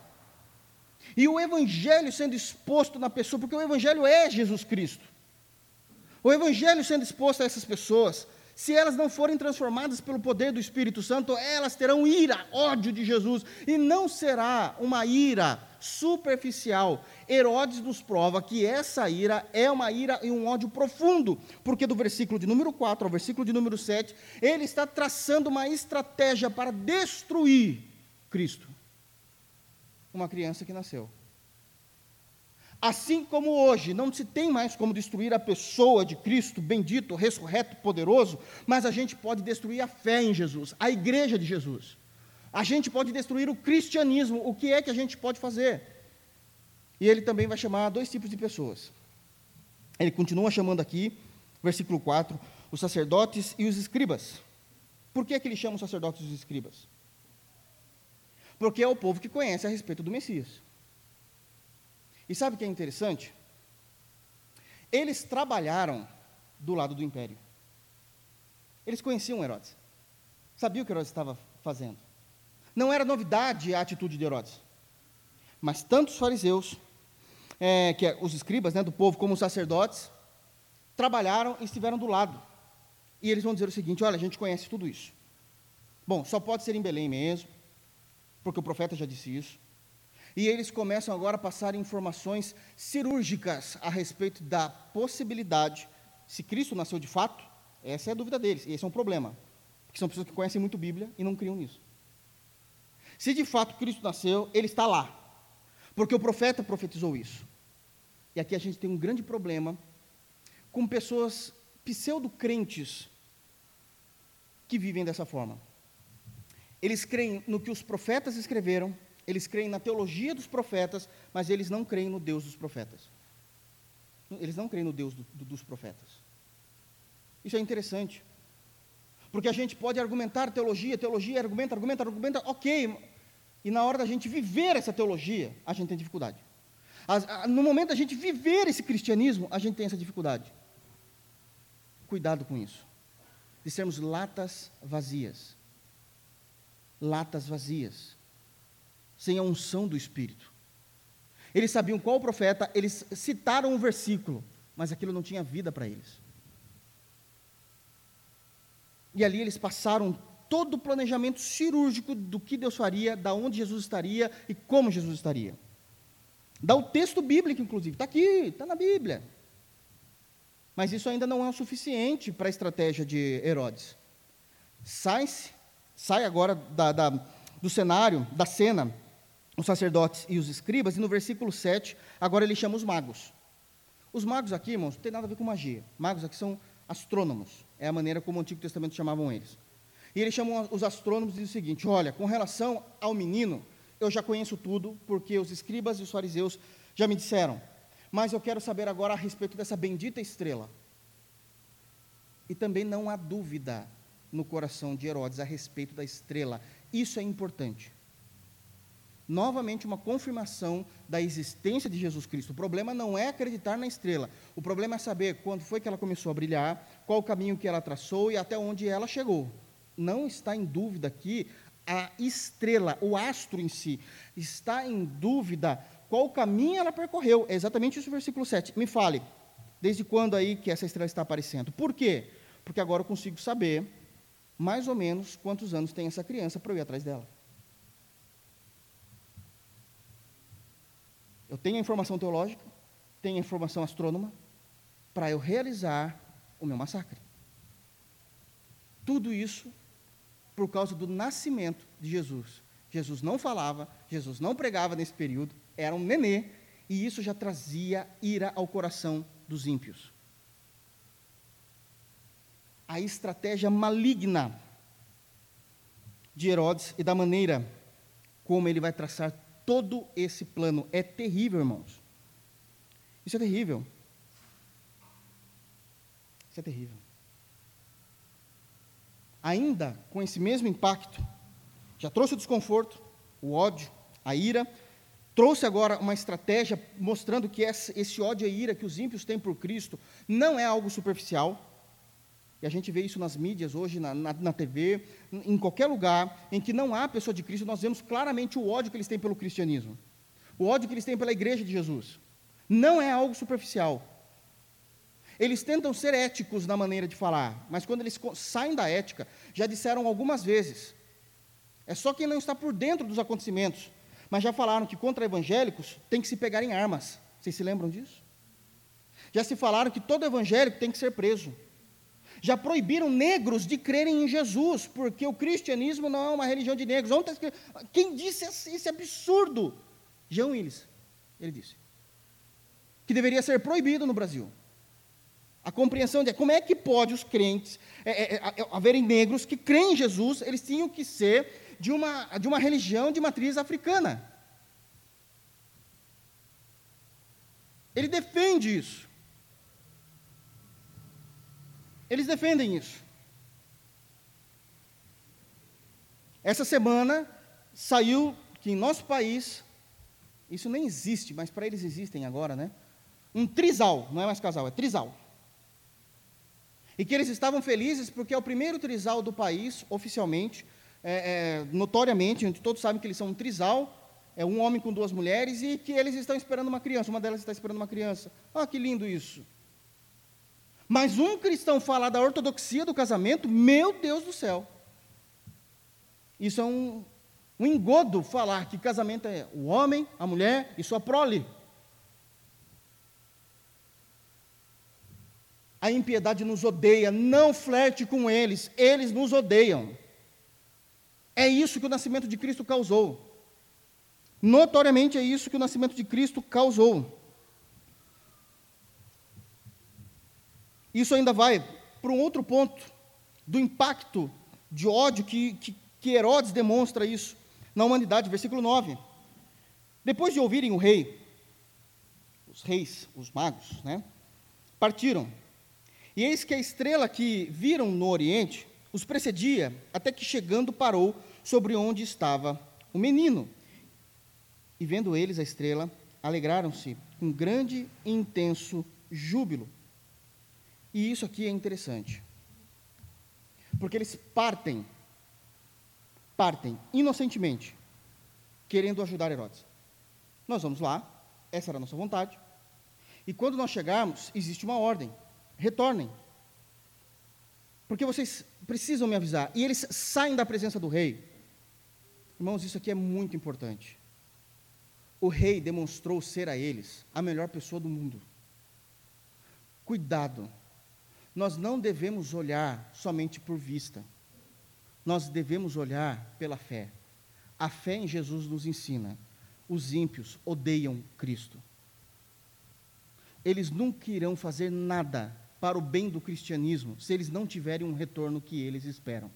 E o Evangelho sendo exposto na pessoa, porque o Evangelho é Jesus Cristo. O Evangelho sendo exposto a essas pessoas, se elas não forem transformadas pelo poder do Espírito Santo, elas terão ira, ódio de Jesus, e não será uma ira superficial. Herodes nos prova que essa ira é uma ira e um ódio profundo, porque do versículo de número 4 ao versículo de número 7, ele está traçando uma estratégia para destruir Cristo. Uma criança que nasceu. Assim como hoje não se tem mais como destruir a pessoa de Cristo, bendito, ressurreto, poderoso, mas a gente pode destruir a fé em Jesus, a igreja de Jesus. A gente pode destruir o cristianismo. O que é que a gente pode fazer? E ele também vai chamar dois tipos de pessoas. Ele continua chamando aqui, versículo 4, os sacerdotes e os escribas. Por que, é que ele chama os sacerdotes e os escribas? Porque é o povo que conhece a respeito do Messias. E sabe o que é interessante? Eles trabalharam do lado do império. Eles conheciam Herodes. Sabiam o que Herodes estava fazendo. Não era novidade a atitude de Herodes. Mas tanto os fariseus, é, que é os escribas né, do povo, como os sacerdotes, trabalharam e estiveram do lado. E eles vão dizer o seguinte: olha, a gente conhece tudo isso. Bom, só pode ser em Belém mesmo, porque o profeta já disse isso. E eles começam agora a passar informações cirúrgicas a respeito da possibilidade, se Cristo nasceu de fato, Essa é a dúvida deles, e esse é um problema. Porque são pessoas que conhecem muito Bíblia e não criam nisso. Se de fato Cristo nasceu, ele está lá. Porque o profeta profetizou isso. E aqui a gente tem um grande problema com pessoas pseudo-crentes que vivem dessa forma. Eles creem no que os profetas escreveram, eles creem na teologia dos profetas, mas eles não creem no Deus dos profetas. Eles não creem no Deus do, do, dos profetas. Isso é interessante. Porque a gente pode argumentar teologia, teologia, argumenta, argumenta, argumenta, ok. E na hora da gente viver essa teologia, a gente tem dificuldade. No momento da gente viver esse cristianismo, a gente tem essa dificuldade. Cuidado com isso. De sermos latas vazias. Latas vazias. Sem a unção do Espírito. Eles sabiam qual profeta, eles citaram um versículo, mas aquilo não tinha vida para eles. E ali eles passaram todo o planejamento cirúrgico do que Deus faria, da onde Jesus estaria e como Jesus estaria. Dá o texto bíblico, inclusive, está aqui, está na Bíblia. Mas isso ainda não é o suficiente para a estratégia de Herodes. Sai, sai agora da, da, do cenário, da cena, os sacerdotes e os escribas, e no versículo 7, agora ele chama os magos. Os magos aqui, irmãos, não tem nada a ver com magia. Magos aqui são astrônomos, é a maneira como o Antigo Testamento chamavam eles. E ele chamou os astrônomos e diz o seguinte: Olha, com relação ao menino, eu já conheço tudo, porque os escribas e os fariseus já me disseram. Mas eu quero saber agora a respeito dessa bendita estrela. E também não há dúvida no coração de Herodes a respeito da estrela. Isso é importante novamente uma confirmação da existência de Jesus Cristo. O problema não é acreditar na estrela, o problema é saber quando foi que ela começou a brilhar, qual o caminho que ela traçou e até onde ela chegou. Não está em dúvida aqui a estrela, o astro em si, está em dúvida qual caminho ela percorreu. É exatamente isso o versículo 7. Me fale, desde quando aí que essa estrela está aparecendo? Por quê? Porque agora eu consigo saber mais ou menos quantos anos tem essa criança para eu ir atrás dela. Eu tenho a informação teológica, tenho a informação astrônoma, para eu realizar o meu massacre. Tudo isso por causa do nascimento de Jesus. Jesus não falava, Jesus não pregava nesse período, era um nenê, e isso já trazia ira ao coração dos ímpios. A estratégia maligna de Herodes e da maneira como ele vai traçar todo esse plano. É terrível, irmãos. Isso é terrível. Isso é terrível. Ainda com esse mesmo impacto, já trouxe o desconforto, o ódio, a ira, trouxe agora uma estratégia mostrando que esse ódio e ira que os ímpios têm por Cristo não é algo superficial, e a gente vê isso nas mídias hoje, na, na, na, TV, em qualquer lugar em que não há pessoa de Cristo, nós vemos claramente o ódio que eles têm pelo cristianismo, o ódio que eles têm pela igreja de Jesus. Não é algo superficial. Eles tentam ser éticos na maneira de falar, mas quando eles saem da ética, já disseram algumas vezes, é só quem não está por dentro dos acontecimentos, mas já falaram que contra evangélicos tem que se pegar em armas. Vocês se lembram disso? Já se falaram que todo evangélico tem que ser preso. Já proibiram negros de crerem em Jesus, porque o cristianismo não é uma religião de negros. Ontem, quem disse esse absurdo? Jean Willis, ele disse. Que deveria ser proibido no Brasil. A compreensão de como é que pode os crentes é, é, é, haverem negros que creem em Jesus, eles tinham que ser de uma, de uma religião de matriz africana. Ele defende isso. Eles defendem isso. Essa semana saiu que em nosso país, isso nem existe, mas para eles existem agora, né? Um trisal, não é mais casal, é trisal. E que eles estavam felizes porque é o primeiro trisal do país, oficialmente, é, é, notoriamente, onde todos sabem que eles são um trisal, é um homem com duas mulheres, e que eles estão esperando uma criança, uma delas está esperando uma criança. Ah, que lindo isso. Mas um cristão falar da ortodoxia do casamento, meu Deus do céu. Isso é um, um engodo falar que casamento é o homem, a mulher e sua prole. A a impiedade nos odeia, não flerte com eles, eles nos odeiam. É isso que o nascimento de Cristo causou. Notoriamente é isso que o nascimento de Cristo causou. Isso ainda vai para um outro ponto do impacto de ódio que, que, que Herodes demonstra isso na humanidade, versículo 9. Depois de ouvirem o rei, os reis, os magos, né, partiram. E eis que a estrela que viram no oriente os precedia, até que chegando parou sobre onde estava o menino. E vendo eles a estrela, alegraram-se com grande e intenso júbilo. E isso aqui é interessante. Porque eles partem, partem inocentemente, querendo ajudar Herodes. Nós vamos lá, essa era a nossa vontade. E quando nós chegarmos, existe uma ordem: retornem. Porque vocês precisam me avisar. E eles saem da presença do rei. Irmãos, isso aqui é muito importante. O rei demonstrou ser a eles a melhor pessoa do mundo. Cuidado nós não devemos olhar somente por vista, nós devemos olhar pela fé. A fé em Jesus nos ensina: os ímpios odeiam Cristo. Eles nunca irão fazer nada para o bem do cristianismo se eles não tiverem um retorno que eles esperam.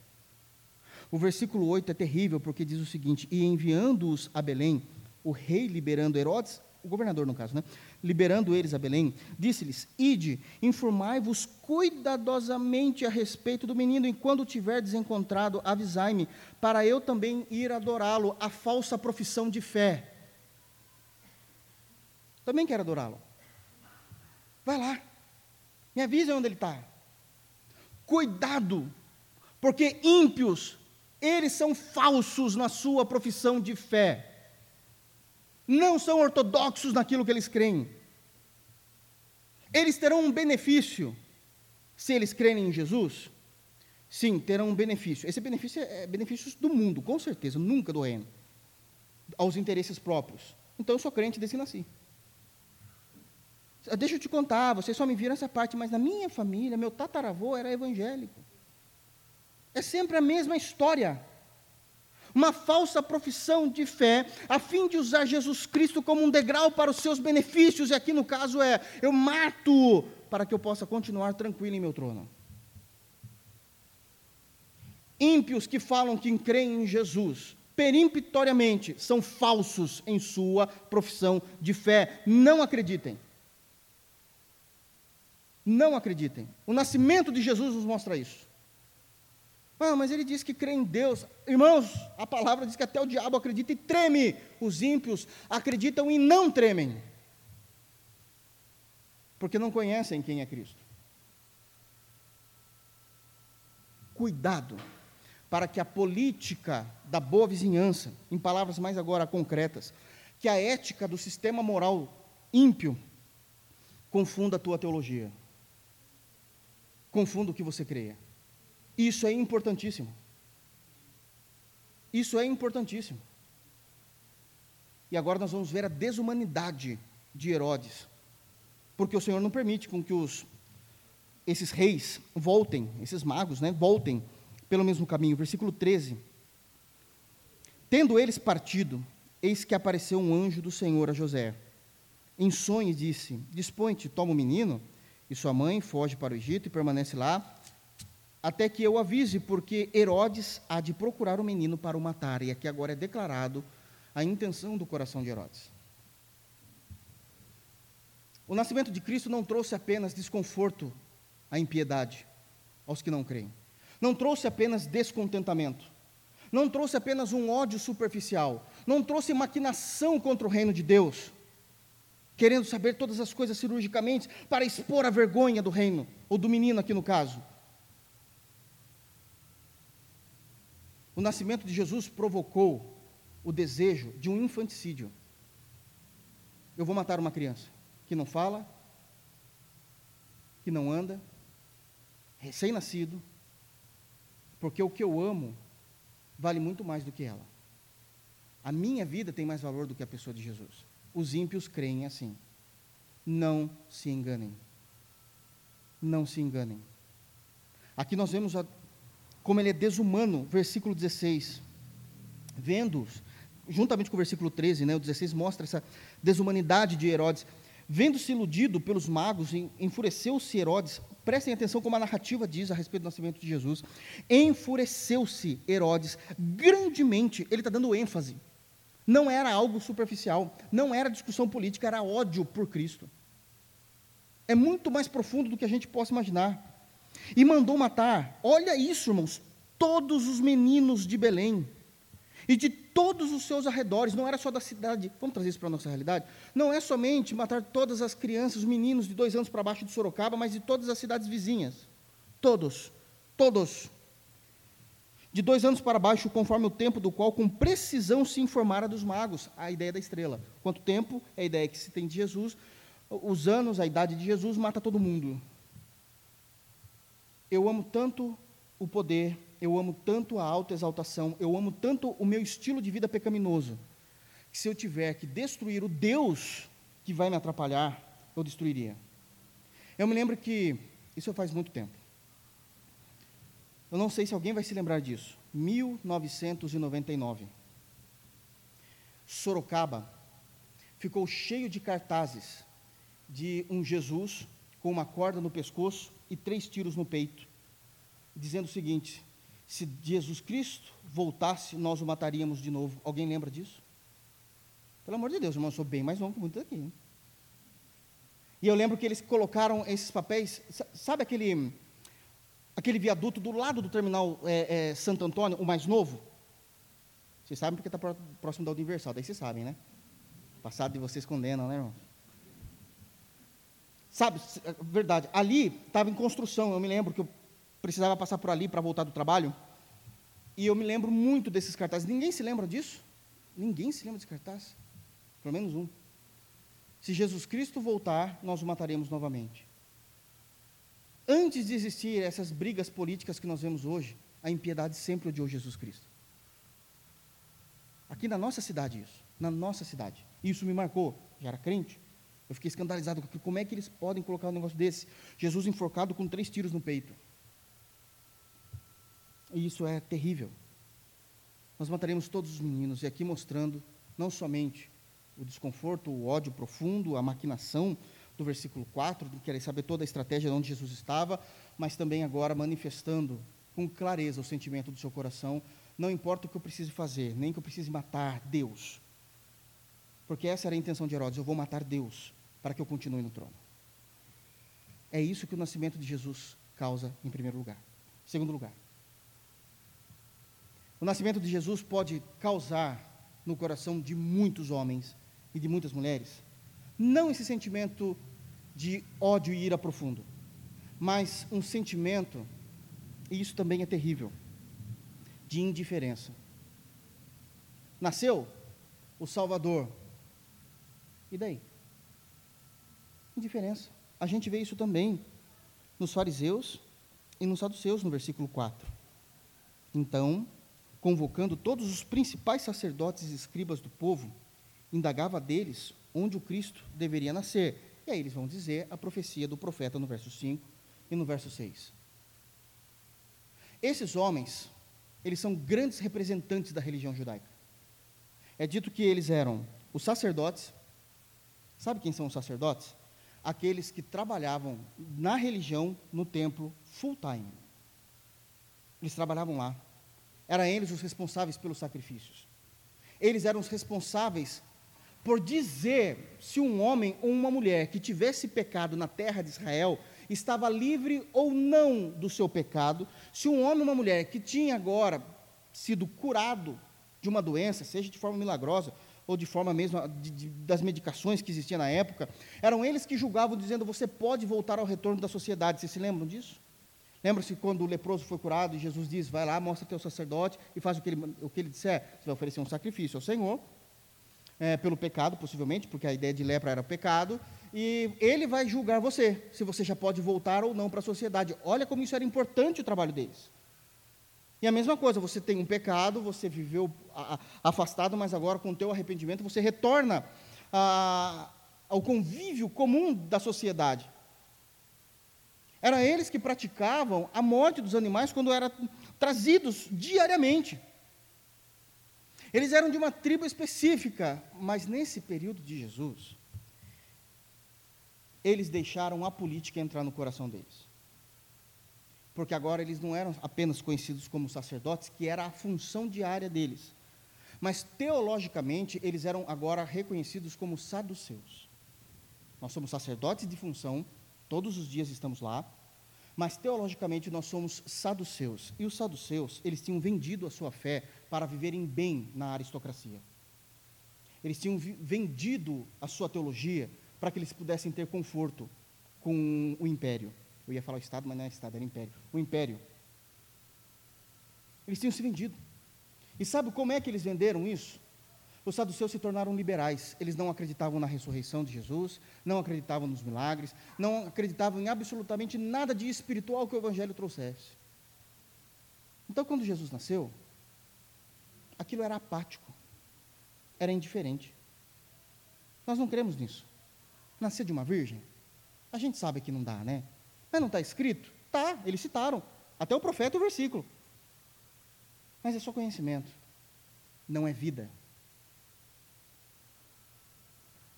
O versículo 8 é terrível porque diz o seguinte: E enviando-os a Belém, o rei liberando Herodes, o governador no caso, né? liberando eles a Belém, disse-lhes: Ide, informai-vos cuidadosamente a respeito do menino, e quando o tiverdes encontrado, avisai-me, para eu também ir adorá-lo, a falsa profissão de fé. Também quero adorá-lo. Vai lá, me avise onde ele está. Cuidado, porque ímpios, eles são falsos na sua profissão de fé não são ortodoxos naquilo que eles creem. Eles terão um benefício se eles crerem em Jesus? Sim, terão um benefício. Esse benefício é, é benefício do mundo, com certeza, nunca do reino. Aos interesses próprios. Então eu sou crente desde que nasci. Deixa eu te contar, vocês só me viram essa parte, mas na minha família, meu tataravô era evangélico. É sempre a mesma história uma falsa profissão de fé, a fim de usar Jesus Cristo como um degrau para os seus benefícios, e aqui no caso é: eu mato para que eu possa continuar tranquilo em meu trono. Ímpios que falam que creem em Jesus, perimptoriamente, são falsos em sua profissão de fé. Não acreditem. Não acreditem. O nascimento de Jesus nos mostra isso. Ah, mas ele diz que crê em Deus. Irmãos, a palavra diz que até o diabo acredita e treme. Os ímpios acreditam e não tremem. Porque não conhecem quem é Cristo. Cuidado para que a política da boa vizinhança, em palavras mais agora concretas, que a ética do sistema moral ímpio confunda a tua teologia. Confunda o que você creia. Isso é importantíssimo. Isso é importantíssimo. E agora nós vamos ver a desumanidade de Herodes, porque o Senhor não permite com que os esses reis voltem, esses magos, né, voltem pelo mesmo caminho. Versículo 13. Tendo eles partido, eis que apareceu um anjo do Senhor a José. Em sonho disse: Dispõe-te, toma o menino e sua mãe, foge para o Egito e permanece lá até que eu avise, porque Herodes há de procurar o menino para o matar. E aqui agora é declarado a intenção do coração de Herodes. O nascimento de Cristo não trouxe apenas desconforto à impiedade, aos que não creem. Não trouxe apenas descontentamento. Não trouxe apenas um ódio superficial. Não trouxe maquinação contra o reino de Deus, querendo saber todas as coisas cirurgicamente para expor a vergonha do reino, ou do menino aqui no caso. O nascimento de Jesus provocou o desejo de um infanticídio. Eu vou matar uma criança que não fala, que não anda, recém-nascido, porque o que eu amo vale muito mais do que ela. A minha vida tem mais valor do que a pessoa de Jesus. Os ímpios creem assim. Não se enganem. Não se enganem. Aqui nós vemos a, como ele é desumano, versículo 16. Vendo-os, juntamente com o versículo 13, né, o 16 mostra essa desumanidade de Herodes. Vendo-se iludido pelos magos, enfureceu-se Herodes. Prestem atenção como a narrativa diz a respeito do nascimento de Jesus. Enfureceu-se Herodes grandemente. Ele está dando ênfase. Não era algo superficial, não era discussão política, era ódio por Cristo. É muito mais profundo do que a gente possa imaginar. E mandou matar, olha isso, irmãos, todos os meninos de Belém e de todos os seus arredores, não era só da cidade, vamos trazer isso para a nossa realidade? Não é somente matar todas as crianças, os meninos de dois anos para baixo de Sorocaba, mas de todas as cidades vizinhas. Todos, todos. De dois anos para baixo, conforme o tempo do qual com precisão se informara dos magos, a ideia da estrela. Quanto tempo é a ideia que se tem de Jesus, os anos, a idade de Jesus, mata todo mundo. Eu amo tanto o poder eu amo tanto a autoexaltação, eu amo tanto o meu estilo de vida pecaminoso, que se eu tiver que destruir o Deus que vai me atrapalhar, eu destruiria. Eu me lembro que, isso faz muito tempo, eu não sei se alguém vai se lembrar disso, 1999, Sorocaba ficou cheio de cartazes de um Jesus com uma corda no pescoço e três tiros no peito, dizendo o seguinte: se Jesus Cristo voltasse, nós o mataríamos de novo. Alguém lembra disso? Pelo amor de Deus, irmão, eu sou bem mais novo que muitos aqui. Hein? E eu lembro que eles colocaram esses papéis, sabe aquele, aquele viaduto do lado do terminal é, é, Santo Antônio, o mais novo? Vocês sabem porque está próximo da Universal, daí vocês sabem, né? Passado de vocês condenam, né, irmão? Sabe, é verdade, ali estava em construção, eu me lembro que eu precisava passar por ali para voltar do trabalho. E eu me lembro muito desses cartazes. Ninguém se lembra disso? Ninguém se lembra desse cartaz? Pelo menos um. Se Jesus Cristo voltar, nós o mataremos novamente. Antes de existir essas brigas políticas que nós vemos hoje, a impiedade sempre odiou Jesus Cristo. Aqui na nossa cidade, isso. Na nossa cidade. Isso me marcou. Já era crente. Eu fiquei escandalizado com como é que eles podem colocar um negócio desse. Jesus enforcado com três tiros no peito. E isso é terrível. Nós mataremos todos os meninos, e aqui mostrando não somente o desconforto, o ódio profundo, a maquinação do versículo 4, de querer saber toda a estratégia de onde Jesus estava, mas também agora manifestando com clareza o sentimento do seu coração, não importa o que eu precise fazer, nem que eu precise matar Deus. Porque essa era a intenção de Herodes, eu vou matar Deus para que eu continue no trono. É isso que o nascimento de Jesus causa em primeiro lugar. Segundo lugar, o nascimento de Jesus pode causar no coração de muitos homens e de muitas mulheres, não esse sentimento de ódio e ira profundo, mas um sentimento, e isso também é terrível, de indiferença. Nasceu o Salvador, e daí? Indiferença. A gente vê isso também nos fariseus e nos saduceus, no versículo 4. Então, convocando todos os principais sacerdotes e escribas do povo, indagava deles onde o Cristo deveria nascer. E aí eles vão dizer a profecia do profeta no verso 5 e no verso 6. Esses homens, eles são grandes representantes da religião judaica. É dito que eles eram os sacerdotes. Sabe quem são os sacerdotes? Aqueles que trabalhavam na religião, no templo, full time. Eles trabalhavam lá. Eram eles os responsáveis pelos sacrifícios. Eles eram os responsáveis por dizer se um homem ou uma mulher que tivesse pecado na terra de Israel estava livre ou não do seu pecado, se um homem ou uma mulher que tinha agora sido curado de uma doença, seja de forma milagrosa ou de forma mesmo de, de, das medicações que existiam na época, eram eles que julgavam dizendo você pode voltar ao retorno da sociedade. Vocês se lembram disso? Lembra-se quando o leproso foi curado e Jesus diz: Vai lá, mostra teu sacerdote e faz o que ele, o que ele disser. Você vai oferecer um sacrifício ao Senhor, é, pelo pecado, possivelmente, porque a ideia de lepra era pecado, e ele vai julgar você, se você já pode voltar ou não para a sociedade. Olha como isso era importante o trabalho deles. E a mesma coisa, você tem um pecado, você viveu afastado, mas agora com o teu arrependimento você retorna ao convívio comum da sociedade. Eram eles que praticavam a morte dos animais quando eram trazidos diariamente. Eles eram de uma tribo específica, mas nesse período de Jesus, eles deixaram a política entrar no coração deles. Porque agora eles não eram apenas conhecidos como sacerdotes, que era a função diária deles. Mas teologicamente, eles eram agora reconhecidos como saduceus. Nós somos sacerdotes de função, todos os dias estamos lá, mas teologicamente nós somos saduceus. E os saduceus, eles tinham vendido a sua fé para viverem bem na aristocracia. Eles tinham vendido a sua teologia para que eles pudessem ter conforto com o império. Eu ia falar o Estado, mas não era Estado, era Império. O Império. Eles tinham se vendido. E sabe como é que eles venderam isso? Os saduceus se tornaram liberais. Eles não acreditavam na ressurreição de Jesus, não acreditavam nos milagres, não acreditavam em absolutamente nada de espiritual que o Evangelho trouxesse. Então, quando Jesus nasceu, aquilo era apático, era indiferente. Nós não cremos nisso. Nascer de uma virgem, a gente sabe que não dá, né? Mas não está escrito? Tá, eles citaram. Até o profeta o versículo. Mas é só conhecimento. Não é vida.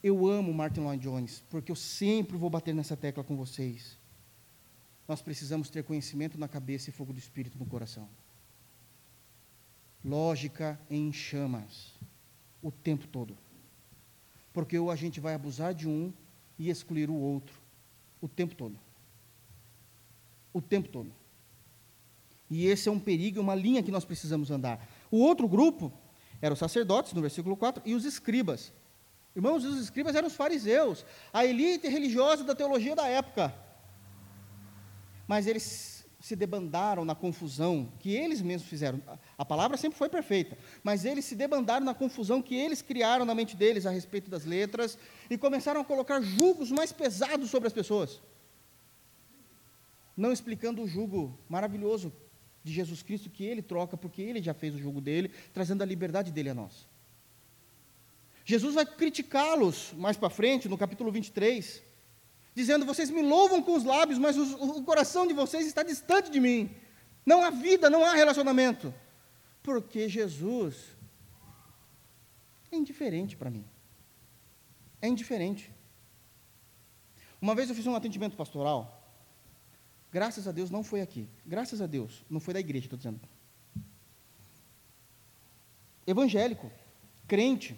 Eu amo Martin Lloyd Jones, porque eu sempre vou bater nessa tecla com vocês. Nós precisamos ter conhecimento na cabeça e fogo do Espírito no coração. Lógica em chamas, o tempo todo. Porque ou a gente vai abusar de um e excluir o outro, o tempo todo o tempo todo. E esse é um perigo, uma linha que nós precisamos andar. O outro grupo eram os sacerdotes, no versículo 4, e os escribas. Irmãos, os escribas eram os fariseus, a elite religiosa da teologia da época. Mas eles se debandaram na confusão que eles mesmos fizeram. A palavra sempre foi perfeita, mas eles se debandaram na confusão que eles criaram na mente deles a respeito das letras e começaram a colocar julgos mais pesados sobre as pessoas não explicando o jugo maravilhoso de Jesus Cristo que ele troca, porque ele já fez o jugo dele, trazendo a liberdade dele a nós. Jesus vai criticá-los mais para frente, no capítulo 23, dizendo: Vocês me louvam com os lábios, mas o, coração de vocês está distante de mim. Não há vida, não há relacionamento. Porque Jesus é indiferente para mim. É indiferente. Uma vez eu fiz um atendimento pastoral Graças a Deus não foi aqui. Graças a Deus, não foi da igreja, estou dizendo. Evangélico, crente,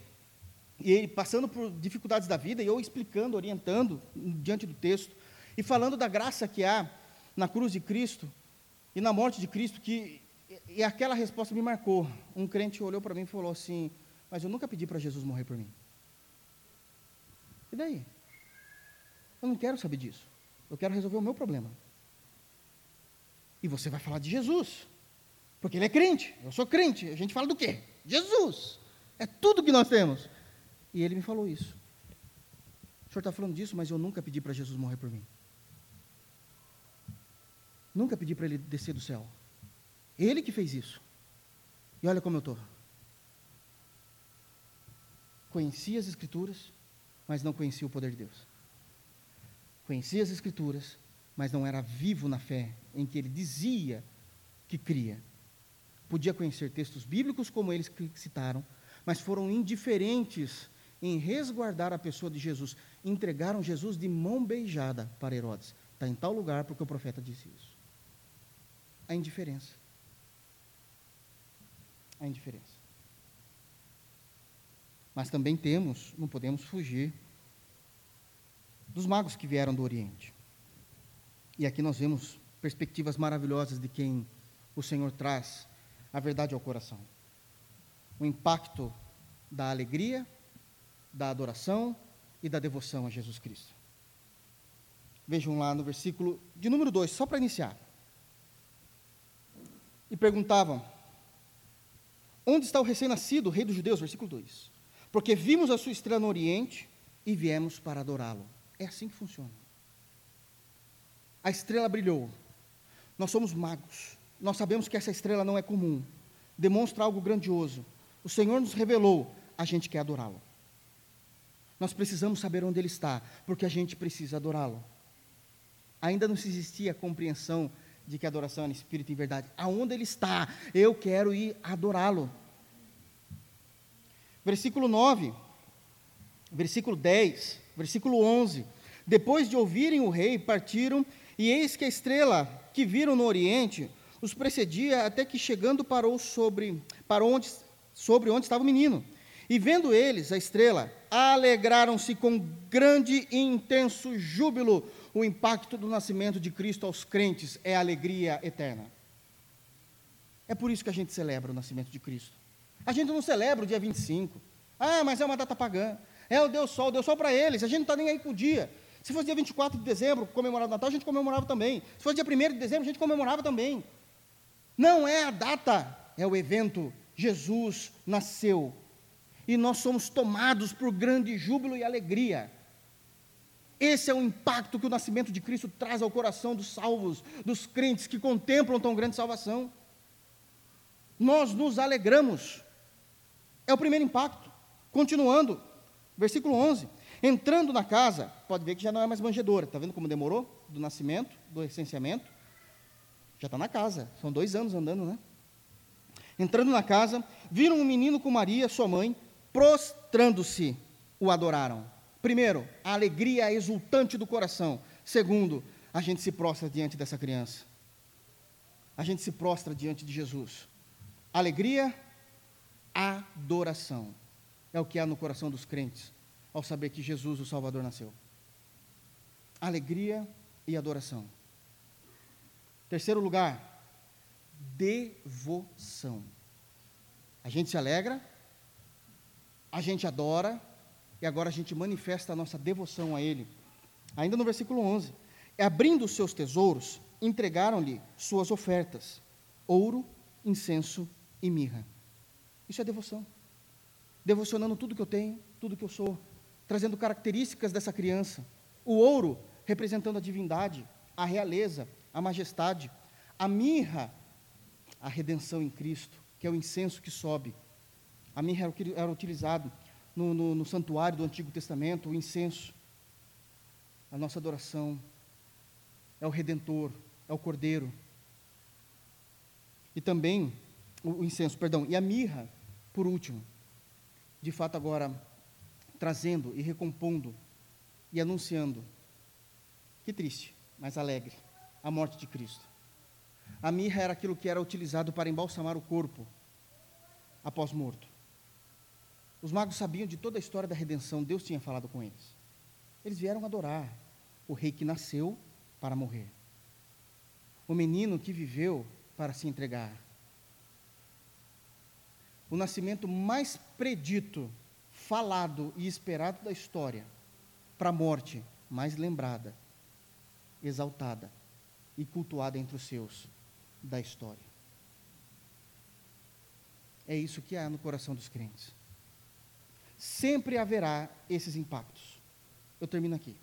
e ele passando por dificuldades da vida, e eu explicando, orientando diante do texto, e falando da graça que há na cruz de Cristo e na morte de Cristo, que e aquela resposta me marcou. Um crente olhou para mim e falou assim: Mas eu nunca pedi para Jesus morrer por mim. E daí? Eu não quero saber disso. Eu quero resolver o meu problema. E você vai falar de Jesus. Porque ele é crente, eu sou crente. A gente fala do quê? Jesus. É tudo que nós temos. E ele me falou isso. O senhor está falando disso, mas eu nunca pedi para Jesus morrer por mim. Nunca pedi para ele descer do céu. Ele que fez isso. E olha como eu estou. Conhecia as Escrituras, mas não conhecia o poder de Deus. Conhecia as Escrituras, mas não era vivo na fé em que ele dizia que cria. Podia conhecer textos bíblicos como eles que citaram, mas foram indiferentes em resguardar a pessoa de Jesus. Entregaram Jesus de mão beijada para Herodes. Está em tal lugar porque o profeta disse isso. A indiferença. A indiferença. Mas também temos, não podemos fugir, dos magos que vieram do Oriente. E aqui nós vemos perspectivas maravilhosas de quem o Senhor traz a verdade ao coração. O impacto da alegria, da adoração e da devoção a Jesus Cristo. Vejam lá no versículo de número 2, só para iniciar. E perguntavam: Onde está o recém-nascido, rei dos judeus? Versículo 2. Porque vimos a sua estrela no Oriente e viemos para adorá-lo. É assim que funciona a estrela brilhou. Nós somos magos. Nós sabemos que essa estrela não é comum. Demonstra algo grandioso. O Senhor nos revelou, a gente quer adorá-lo. Nós precisamos saber onde Ele está, porque a gente precisa adorá-lo. Ainda não se existia a compreensão de que a adoração é espírito e em verdade. Aonde ele está, eu quero ir adorá-lo. Versículo 9, versículo 10, versículo 11. Depois de ouvirem o rei, partiram, e eis que a estrela que viram no oriente os precedia até que chegando parou sobre, para onde, sobre onde estava o menino. E vendo eles a estrela, alegraram-se com grande e intenso júbilo. O impacto do nascimento de Cristo aos crentes é alegria eterna. É por isso que a gente celebra o nascimento de Cristo. A gente não celebra o dia 25. Ah, mas é uma data pagã. É o Deus Sol, Deus Sol para eles. A gente não está nem aí com o dia. Se fosse dia 24 de dezembro, comemorado o Natal, a gente comemorava também. Se fosse dia 1 de dezembro, a gente comemorava também. Não é a data, é o evento. Jesus nasceu. E nós somos tomados por grande júbilo e alegria. Esse é o impacto que o nascimento de Cristo traz ao coração dos salvos, dos crentes que contemplam tão grande salvação. Nós nos alegramos. É o primeiro impacto. Continuando, versículo 11. Entrando na casa, pode ver que já não é mais manjedoura. Está vendo como demorou? Do nascimento, do recenseamento. Já está na casa, são dois anos andando, né? Entrando na casa, viram um menino com Maria, sua mãe, prostrando-se, o adoraram. Primeiro, a alegria exultante do coração. Segundo, a gente se prostra diante dessa criança. A gente se prostra diante de Jesus. Alegria, adoração. É o que há no coração dos crentes ao saber que Jesus, o Salvador, nasceu. Alegria e adoração. Terceiro lugar, devoção. A gente se alegra, a gente adora, e agora a gente manifesta a nossa devoção a Ele. Ainda no versículo 11: Abrindo os seus tesouros, entregaram-lhe suas ofertas: ouro, incenso e mirra. Isso é devoção. Devocionando tudo que eu tenho, tudo que eu sou, trazendo características dessa criança. O ouro representando a divindade, a realeza, a majestade, a mirra, a redenção em Cristo, que é o incenso que sobe. A mirra era utilizado no, no, no santuário do Antigo Testamento, o incenso. A nossa adoração é o Redentor, é o Cordeiro. E também o incenso, perdão, e a mirra, por último. De fato, agora, trazendo e recompondo e anunciando. Que triste, mas alegre a morte de Cristo. A mirra era aquilo que era utilizado para embalsamar o corpo após morto. Os magos sabiam de toda a história da redenção, Deus tinha falado com eles. Eles vieram adorar o rei que nasceu para morrer, o menino que viveu para se entregar. O nascimento mais predito, falado e esperado da história, para a morte mais lembrada, exaltada e cultuada entre os seus da história. É isso que há no coração dos crentes. Sempre haverá esses impactos. Eu termino aqui.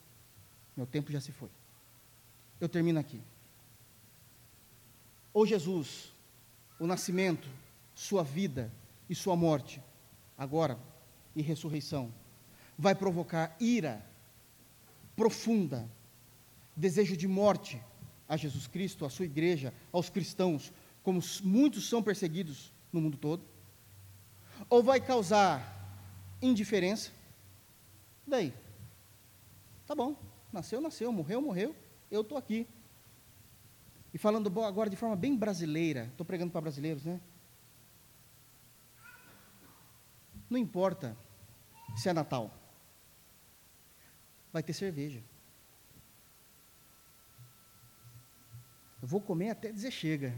Meu tempo já se foi. Eu termino aqui. Ou Jesus, o nascimento, sua vida e sua morte, agora e ressurreição, vai provocar ira profunda, desejo de morte a Jesus Cristo, a sua igreja, aos cristãos, como muitos são perseguidos no mundo todo? Ou vai causar indiferença? Daí, tá bom, nasceu, nasceu, morreu, morreu, eu estou aqui. E falando agora de forma bem brasileira, estou pregando para brasileiros, né? Não importa se é Natal, vai ter cerveja. Eu vou comer até dizer chega.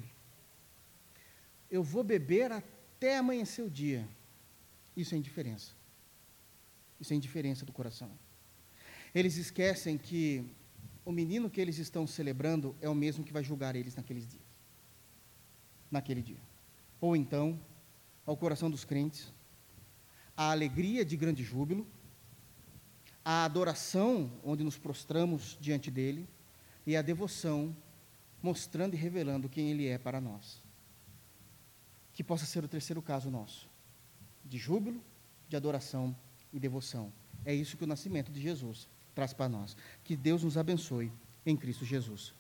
Eu vou beber até amanhecer o dia. Isso é indiferença. Isso é indiferença do coração. Eles esquecem que o menino que eles estão celebrando é o mesmo que vai julgar eles naqueles dias. Naquele dia. Ou então, ao coração dos crentes, a alegria de grande júbilo, a adoração onde nos prostramos diante dele e a devoção mostrando e revelando quem Ele é para nós. Que possa ser o terceiro caso nosso, de júbilo, de adoração e devoção. É isso que o nascimento de Jesus traz para nós. Que Deus nos abençoe em Cristo Jesus.